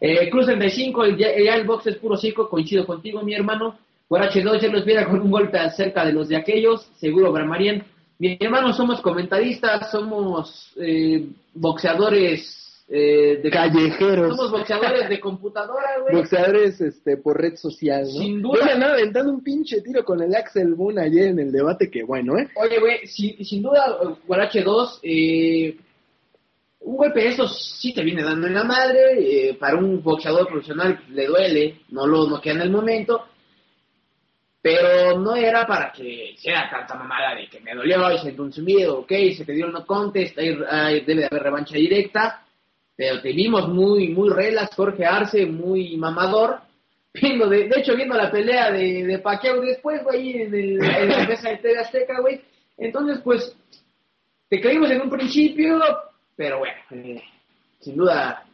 Eh, Cruz 35, el, ya el box es puro circo, coincido contigo, mi hermano. Guarache 2 ya los viera con un golpe acerca de los de aquellos, seguro Bramarien. Mi hermano, somos comentaristas, somos eh, boxeadores eh, de Callejeros. Somos boxeadores de computadora, güey. Boxeadores este, por red social, ¿no? Sin duda. Yo le andaba aventando un pinche tiro con el Axel Boone ayer en el debate, que bueno, ¿eh? Oye, güey, sin, sin duda, Guarache 2, eh, un golpe de esos sí te viene dando en la madre. eh, para un boxeador profesional le duele, no lo noquea en el momento. Pero no era para que hiciera tanta mamada de que me dolió y se consumido, ok, se te dio el no contest, ahí, debe de haber revancha directa. Pero te vimos muy, muy relax, Jorge Arce, muy mamador. Viendo de, de hecho, viendo la pelea de, de después, güey, en, el, la mesa de TV Azteca, güey. Entonces, pues, te creímos en un principio, pero bueno, eh, sin duda,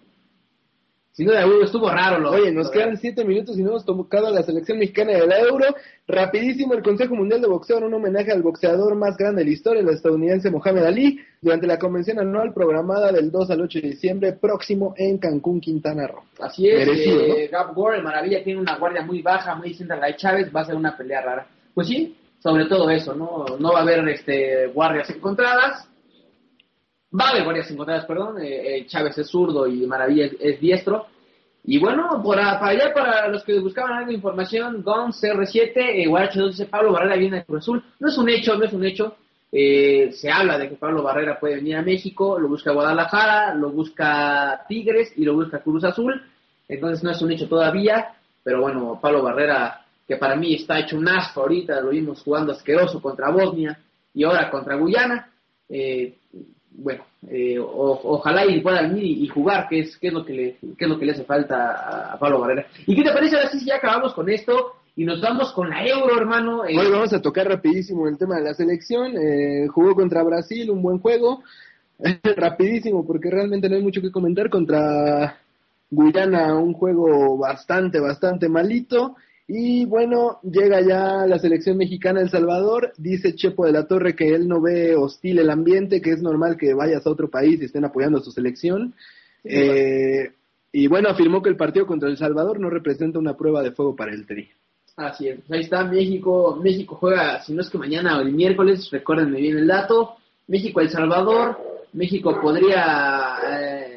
sin duda, güey, estuvo raro lo Oye, nos quedan siete minutos y no hemos tocado a la selección mexicana de la Euro. Rapidísimo, el Consejo Mundial de Boxeo en un homenaje al boxeador más grande de la historia, el estadounidense Mohamed Ali, durante la convención anual programada del 2 al 8 de diciembre próximo en Cancún, Quintana Roo. Así es, Merecido, eh, Gab Gore, el Maravilla, tiene una guardia muy baja, muy distinta a la de Chávez, va a ser una pelea rara. Pues sí, sobre todo eso, ¿no? No va a haber este, guardias encontradas. Va a haber guardias encontradas, perdón. eh, eh, Chávez es zurdo y Maravilla es, es diestro. Y bueno, por a- para allá, para los que buscaban algo de información, Gons CR7, eh, Guarache 2 dice Pablo Barrera viene de Cruz Azul. No es un hecho, no es un hecho. Eh, se habla de que Pablo Barrera puede venir a México, lo busca Guadalajara, lo busca Tigres y lo busca Cruz Azul. Entonces no es un hecho todavía, pero bueno, Pablo Barrera, que para mí está hecho un asco ahorita, lo vimos jugando asqueroso contra Bosnia y ahora contra Guyana. Eh, bueno, eh, ojalá y pueda venir y, jugar, que es, que es lo que le, que es lo que le hace falta a, a Pablo Barrera. ¿Y qué te parece ahora sí si ya acabamos con esto y nos vamos con la Euro, hermano? Eh, Hoy vamos a tocar rapidísimo el tema de la selección. Eh, jugó contra Brasil, un buen juego. rapidísimo, porque realmente no hay mucho que comentar. Contra Guyana, un juego bastante, bastante malito. Y bueno, llega ya la selección mexicana El Salvador. Dice Chepo de la Torre que él no ve hostil el ambiente, que es normal que vayas a otro país y estén apoyando a su selección. Eh, y bueno, afirmó que el partido contra El Salvador no representa una prueba de fuego para el Tri. Así es, ahí está México. México juega, si no es que mañana o el miércoles, recuérdenme bien el dato. México, El Salvador. México podría eh,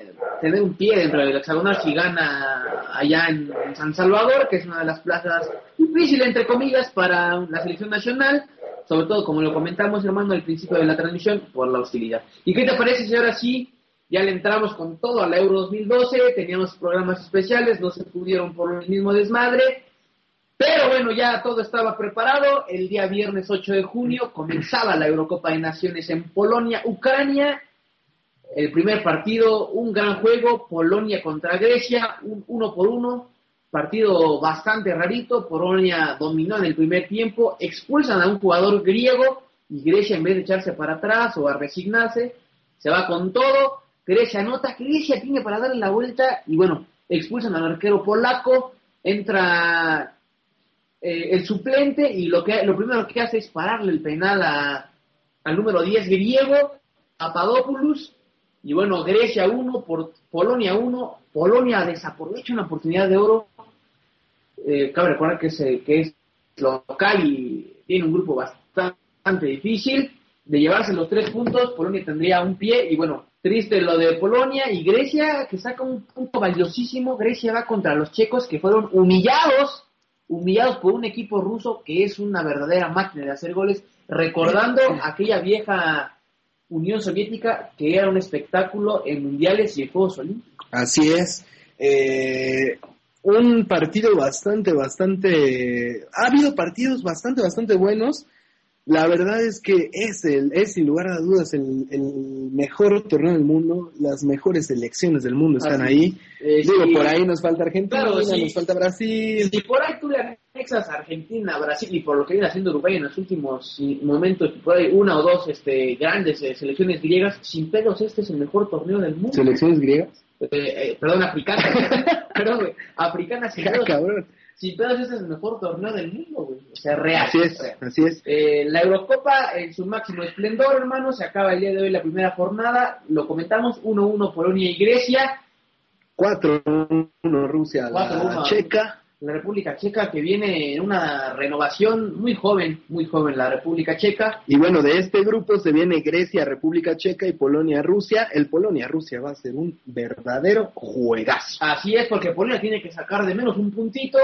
tener un pie dentro del hexagonal si gana allá en, San Salvador, que es una de las plazas difíciles, entre comillas, para la selección nacional. Sobre todo, como lo comentamos, hermano, al principio de la transmisión, por la hostilidad. ¿Y qué te parece si ahora sí ya le entramos con todo a la Euro 2012? Teníamos programas especiales, no se pudieron por el mismo desmadre. Pero bueno, ya todo estaba preparado. El día viernes 8 de junio comenzaba la Eurocopa de Naciones en Polonia, Ucrania. El primer partido, un gran juego, Polonia contra Grecia, un uno por uno, partido bastante rarito, Polonia dominó en el primer tiempo, expulsan a un jugador griego y Grecia en vez de echarse para atrás o a resignarse, se va con todo, Grecia anota, Grecia tiene para darle la vuelta y bueno, expulsan al arquero polaco, entra eh, el suplente y lo que lo primero que hace es pararle el penal a, al número 10 griego, a Papadopoulos, y bueno, Grecia 1, por Polonia 1, Polonia desaprovecha una oportunidad de oro. Eh, cabe recordar que es, eh, que es local y tiene un grupo bastante difícil. De llevarse los tres puntos, Polonia tendría un pie y bueno, triste lo de Polonia y Grecia que saca un punto valiosísimo. Grecia va contra los checos que fueron humillados, humillados por un equipo ruso que es una verdadera máquina de hacer goles, recordando aquella vieja Unión Soviética, que era un espectáculo en mundiales y en Juegos Olímpicos. Así es. Eh, un partido bastante, bastante... Ha habido partidos bastante, bastante buenos. La verdad es que es, el, es sin lugar a dudas el, el mejor torneo del mundo. Las mejores selecciones del mundo están Así. ahí. Eh, Digo, sí. por ahí nos falta Argentina, Claro, sí. nos falta Brasil. Si por ahí tú le anexas a Argentina, Brasil y por lo que viene haciendo Uruguay en los últimos momentos, por ahí una o dos este, grandes eh, selecciones griegas, sin pedos este es el mejor torneo del mundo. ¿Selecciones griegas? Eh, eh, perdón, africanas. perdón, güey. Africanas sin Ya, pedos. cabrón. Sin pedos este es el mejor torneo del mundo, güey. O sea, real. Así es, real. así es. Eh, la Eurocopa en su máximo esplendor, hermano, se acaba el día de hoy la primera jornada, lo comentamos, 1-1 Polonia y Grecia, 4-1 Rusia, a la 4-1. Checa. La República Checa que viene en una renovación muy joven, muy joven la República Checa, Y bueno, de este grupo se viene Grecia, República Checa y Polonia-Rusia. El Polonia-Rusia va a ser un verdadero juegazo. así es porque Polonia tiene que sacar de menos un puntito,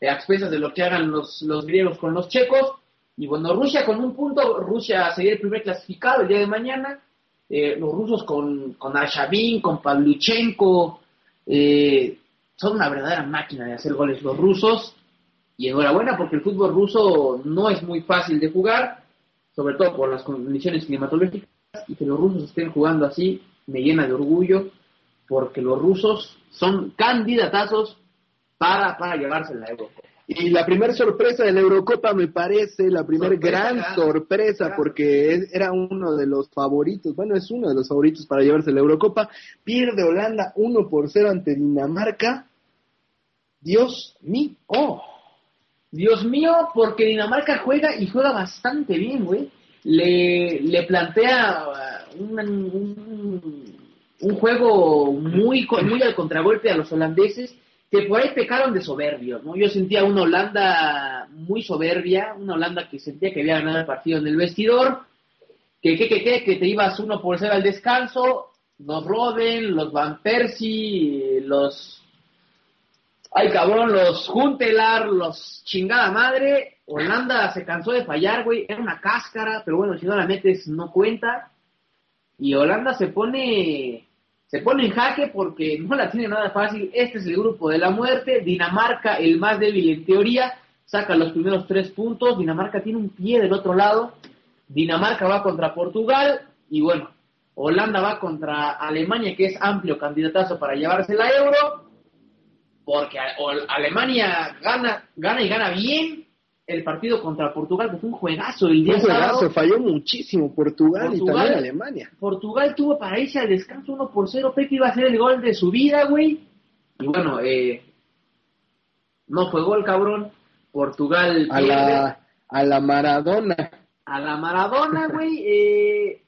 eh, a expensas de lo que hagan los, los griegos con los checos, y bueno, Rusia con un punto, Rusia sería el primer clasificado el día de mañana, Eh, los rusos con, con Arshavin, con Pavlyuchenko, eh, son una verdadera máquina de hacer goles los rusos. Y enhorabuena porque el fútbol ruso no es muy fácil de jugar, sobre todo por las condiciones climatológicas, y que los rusos estén jugando así me llena de orgullo, porque los rusos son candidatazos para, para llevarse la Eurocopa. Y la primera sorpresa de la Eurocopa me parece, la primera gran sorpresa, porque es- era uno de los favoritos, bueno, es uno de los favoritos para llevarse la Eurocopa. Pierde Holanda 1 por 0 ante Dinamarca. Dios mío. Oh, Dios mío, porque Dinamarca juega y juega bastante bien, güey. Le, plantea uh, un, un, juego muy, muy al contragolpe a los holandeses, que por ahí pecaron de soberbios, ¿no? Yo sentía una Holanda muy soberbia, una Holanda que sentía que había ganado el partido en el vestidor, que, que, que, que, te ibas uno por cero al descanso, los Robben, los Van Persie, los Ay, cabrón, los Juntelar, los chingada madre. Holanda se cansó de fallar, güey. Era una cáscara, pero bueno, si no la metes, no cuenta. Y Holanda se pone. Se pone en jaque porque no la tiene nada fácil. Este es el grupo de la muerte. Dinamarca, el más débil en teoría, saca los primeros tres puntos. Dinamarca tiene un pie del otro lado. Dinamarca va contra Portugal. Y bueno, Holanda va contra Alemania, que es amplio candidatazo para llevarse la euro porque Alemania gana, gana y gana bien el partido contra Portugal, que fue un juegazo el día un juegazo, sábado. falló muchísimo Portugal, y también Alemania. Portugal tuvo para irse al descanso 1 por 0. Pepe iba a hacer el gol de su vida, güey. Y bueno, eh, no fue gol, cabrón. Portugal A pierde. la, a la Maradona. a la Maradona, güey. eh,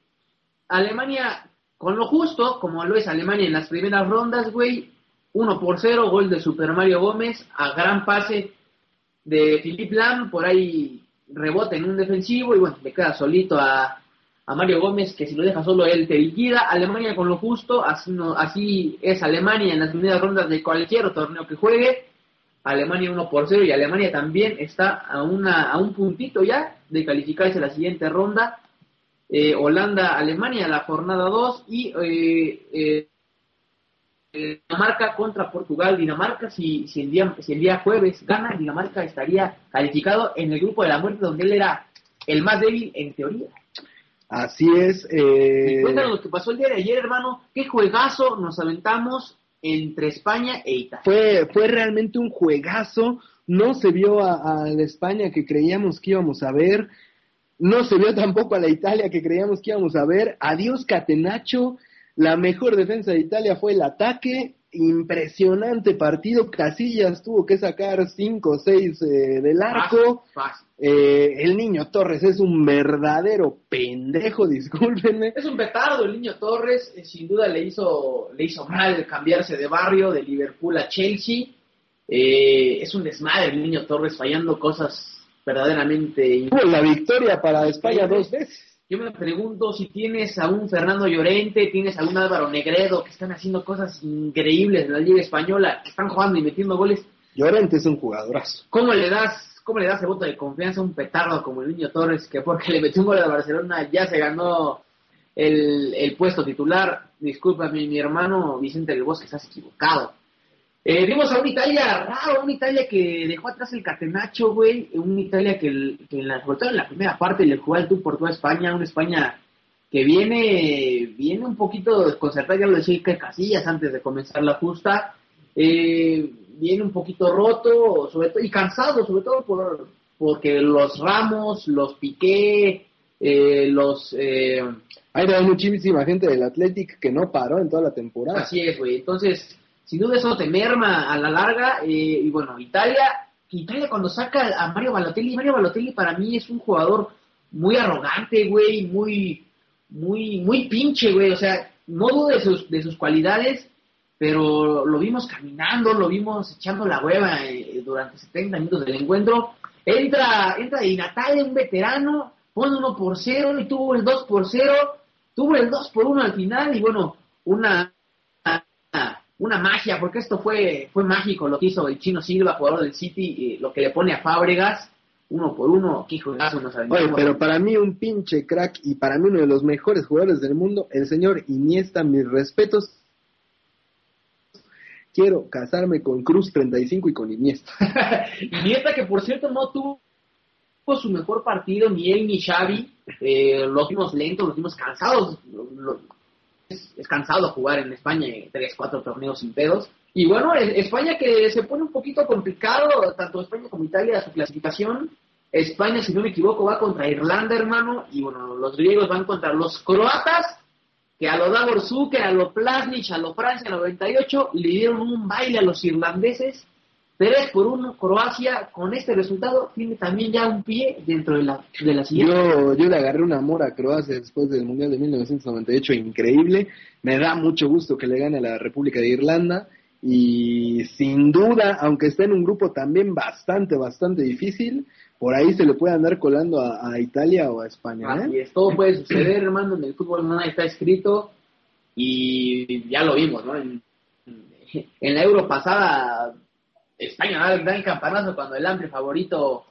Alemania, con lo justo, como lo es Alemania en las primeras rondas, güey. 1 por 0, gol de Super Mario Gómez, a gran pase de Philippe Lam, por ahí rebota en un defensivo y bueno, le queda solito a, a Mario Gómez, que si lo deja solo él te liquida. Alemania con lo justo, así, no, así es Alemania en las primeras rondas de cualquier torneo que juegue. Alemania 1 por 0 y Alemania también está a, una, a un puntito ya de calificarse a la siguiente ronda. Eh, Holanda, Alemania, la jornada 2 y eh, eh, Dinamarca contra Portugal. Dinamarca, si, si, el día, si el día jueves gana, Dinamarca estaría calificado en el grupo de la muerte donde él era el más débil en teoría. Así es. Eh... Cuéntanos lo que pasó el día de ayer, hermano. ¿Qué juegazo nos aventamos entre España e Italia? Fue, fue realmente un juegazo. No se vio a, a la España que creíamos que íbamos a ver. No se vio tampoco a la Italia que creíamos que íbamos a ver. Adiós Catenacho. La mejor defensa de Italia fue el ataque. Impresionante partido. Casillas tuvo que sacar 5 o 6 eh, del arco. Fácil, fácil. Eh, el niño Torres es un verdadero pendejo, discúlpenme. Es un petardo el niño Torres, eh, sin duda le hizo, le hizo mal cambiarse de barrio de Liverpool a Chelsea. Eh, es un desmadre el niño Torres fallando cosas verdaderamente Tuvo la victoria para España dos veces. Yo me pregunto si tienes a un Fernando Llorente, tienes a un Álvaro Negredo que están haciendo cosas increíbles en la Liga Española, que están jugando y metiendo goles. Llorente es un jugadorazo. ¿Cómo le das, cómo le das el voto de confianza a un petardo como el niño Torres que porque le metió un gol a Barcelona ya se ganó el, el puesto titular? Discúlpame, mi hermano Vicente del Bosque, estás equivocado. Eh, vimos a una Italia raro, una Italia que dejó atrás el catenacho, güey, una Italia que, que en la, en la primera parte le jugó al tú por toda España, una España que viene, viene un poquito desconcertada, ya lo decía que Casillas antes de comenzar la justa, eh, viene un poquito roto, sobre todo, y cansado, sobre todo por, porque los Ramos, los Piqué, eh, los... Eh, Hay muchísima gente del Athletic que no paró en toda la temporada. Así es, güey, entonces sin duda eso te merma a la larga. Eh, y bueno, Italia, Italia cuando saca a Mario Balotelli, Mario Balotelli para mí es un jugador muy arrogante, güey, muy, muy, muy pinche, güey. O sea, no dudo de sus, de sus cualidades, pero lo vimos caminando, lo vimos echando la hueva eh, durante 70 minutos del encuentro. Entra, entra Di Natale, un veterano, pone uno por cero y tuvo el 2 por 0, tuvo el 2 por 1 al final y bueno, una una magia, porque esto fue, fue mágico lo que hizo el Chino Silva, jugador del City, lo que le pone a Fábregas, uno por uno, qué juegazo nos Oye, pero para mí un pinche crack y para mí uno de los mejores jugadores del mundo, el señor Iniesta, mis respetos. Quiero casarme con Cruz 35 y con Iniesta. Iniesta que por cierto no tuvo su mejor partido, ni él ni Xavi, eh, los vimos lentos, los vimos cansados, lo, es, cansado jugar en España tres, cuatro torneos sin pedos. Y bueno, España que se pone un poquito complicado, tanto España como Italia, su clasificación. España, si no me equivoco, va contra Irlanda, hermano, y bueno, los griegos van contra los croatas, que a lo Davor que a lo Plasnich, a lo Francia, a lo 98, le dieron un baile a los irlandeses 3 por 1 Croacia con este resultado tiene también ya un pie dentro de la, de la siguiente. Yo, yo le agarré un amor a Croacia después del Mundial de 1998, increíble. Me da mucho gusto que le gane a la República de Irlanda y sin duda, aunque está en un grupo también bastante, bastante difícil, por ahí se le puede andar colando a, a Italia o a España. ¿eh? Así es, todo puede suceder, hermano, en el fútbol no está escrito y ya lo vimos, ¿no? En, en la Euro pasada España da el gran campanazo cuando el amplio favorito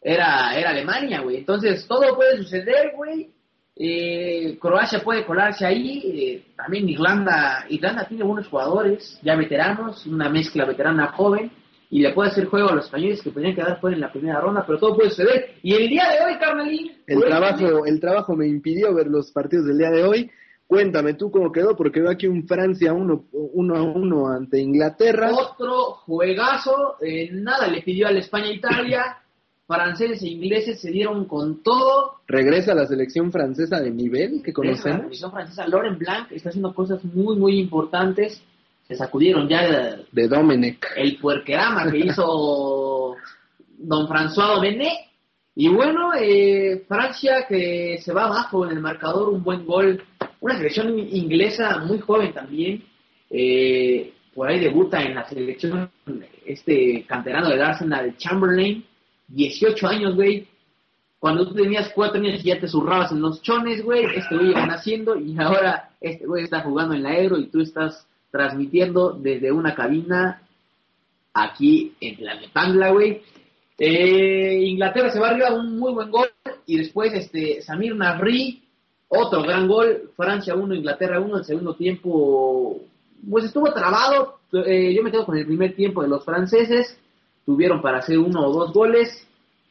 era, era Alemania, güey. Entonces, todo puede suceder, güey. Eh, Croacia puede colarse ahí. Eh, también Irlanda. Irlanda tiene buenos jugadores, ya veteranos, una mezcla veterana joven. Y le puede hacer juego a los españoles que podrían quedar fuera en la primera ronda, pero todo puede suceder. Y el día de hoy, Carmelín. El trabajo, el trabajo me impidió ver los partidos del día de hoy. Cuéntame tú cómo quedó, porque veo aquí un Francia 1 uno, a 1 ante Inglaterra. Otro juegazo, eh, nada le pidió a la España-Italia. Franceses e ingleses se dieron con todo. Regresa la selección francesa de nivel que conocemos. La selección francesa, Laurent Blanc, está haciendo cosas muy, muy importantes. Se sacudieron ya de, de Domenech. el puerquerama que hizo don François Domenech. Y bueno, eh, Francia que se va abajo en el marcador, un buen gol una selección inglesa muy joven también. Eh, por ahí debuta en la selección este canterano del Arsenal, Chamberlain. 18 años, güey. Cuando tú tenías 4 años ya te zurrabas en los chones, güey. Este güey van haciendo y ahora este güey está jugando en la Euro y tú estás transmitiendo desde una cabina aquí en la Nepangla, güey. Eh, Inglaterra se va arriba un muy buen gol y después este Samir Nasri otro gran gol, Francia 1, Inglaterra 1, el segundo tiempo, pues estuvo trabado, eh, yo me quedo con el primer tiempo de los franceses, tuvieron para hacer uno o dos goles,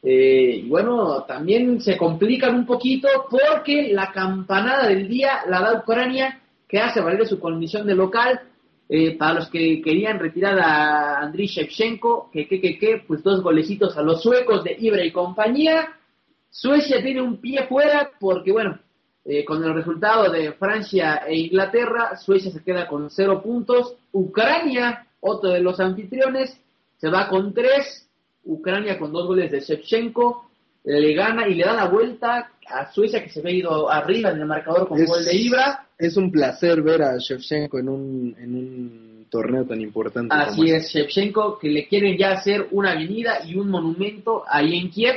Eh, bueno, también se complican un poquito porque la campanada del día la da Ucrania, que hace valer su condición de local. Eh, para los que querían retirar a Andriy Shevchenko, que, que, que, que, pues dos golecitos a los suecos de Ibra y compañía. Suecia tiene un pie fuera porque, bueno, eh, con el resultado de Francia e Inglaterra, Suecia se queda con cero puntos. Ucrania, otro de los anfitriones, se va con tres. Ucrania con dos goles de Shevchenko le gana y le da la vuelta a Suecia que se ve ido arriba en el marcador con Es- gol de Ibra. Es un placer ver a Shevchenko en un, en un torneo tan importante. Así como es, Shevchenko, que le quieren ya hacer una avenida y un monumento ahí en Kiev.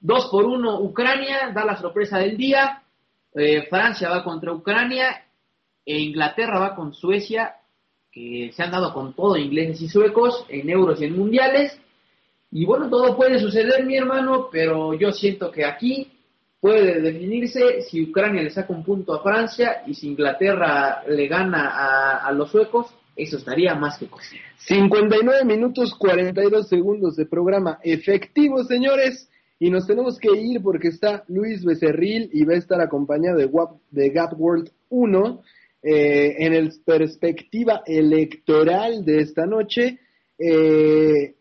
Dos por uno, Ucrania, da la sorpresa del día. Eh, Francia va contra Ucrania e Inglaterra va con Suecia, que se han dado con todo, ingleses y suecos, en euros y en mundiales. Y bueno, todo puede suceder, mi hermano, pero yo siento que aquí puede definirse si Ucrania le saca un punto a Francia y si Inglaterra le gana a, los suecos, eso estaría más que cocido. 59 minutos 42 segundos de programa efectivo, señores. Y nos tenemos que ir porque está Luis Becerril y va a estar acompañado de, Wap- de Gap World 1 eh, en el perspectiva electoral de esta noche. Eh,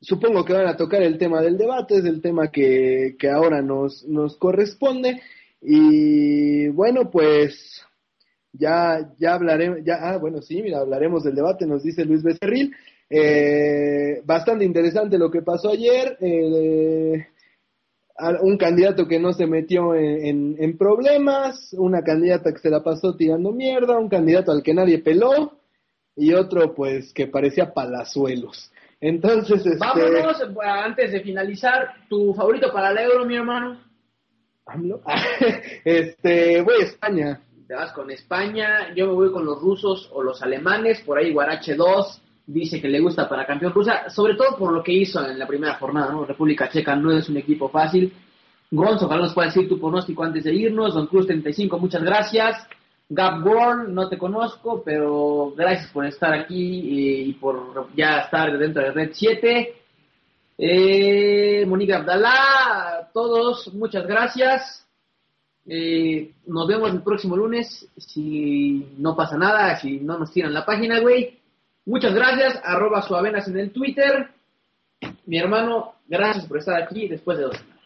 supongo que van a tocar el tema del debate, es el tema que, que ahora nos, nos corresponde. Y bueno, pues ya, ya hablaremos, ya, ah, bueno, sí, mira, hablaremos del debate, nos dice Luis Becerril. Eh, bastante interesante lo que pasó ayer. eh, un candidato que no se metió en, en- en problemas, una candidata que se la pasó tirando mierda, un candidato al que nadie peló y otro pues que parecía palazuelos. Entonces, este, Vámonos, eh, antes de finalizar, tu favorito para el euro, mi hermano. AMLO. este, voy a España. Te vas con España, yo me voy con los rusos o los alemanes, por ahí Guarache 2 dice que le gusta para campeón rusa, sobre todo por lo que hizo en la primera jornada, ¿no? República Checa no es un equipo fácil. Gonzo, ojalá nos pueda decir tu pronóstico antes de irnos. Don Cruz 35, muchas gracias. Gab World, no te conozco, pero gracias por estar aquí y por ya estar dentro de Red 7. Eh, Monique Abdalá, todos, muchas gracias. Eh, nos vemos el próximo lunes. Si no pasa nada, si no nos tiran la página, güey. Muchas gracias. Arroba suavenas en el Twitter. Mi hermano, gracias por estar aquí después de dos semanas.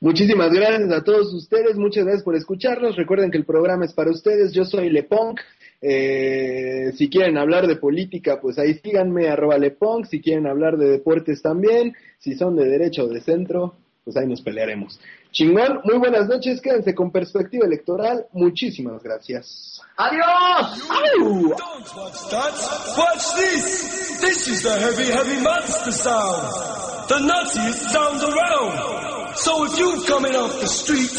Muchísimas gracias a todos ustedes, muchas gracias por escucharnos. Recuerden que el programa es para ustedes. Yo soy Lepong. Eh, si quieren hablar de política, pues ahí síganme, arroba Lepong. Si quieren hablar de deportes también, si son de derecha o de centro, pues ahí nos pelearemos. Chingón, muy buenas noches, quédense con perspectiva electoral. Muchísimas gracias. ¡Adiós! Don't watch that. Watch this. This is the heavy, heavy monster sound. The nuttiest sound around. So if you're coming off the street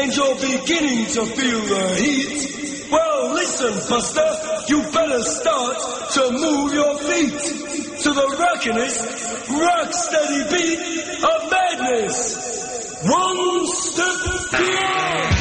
and you're beginning to feel the heat, well, listen, Buster, you better start to move your feet to the rockinest, rock steady beat of madness. One step beyond.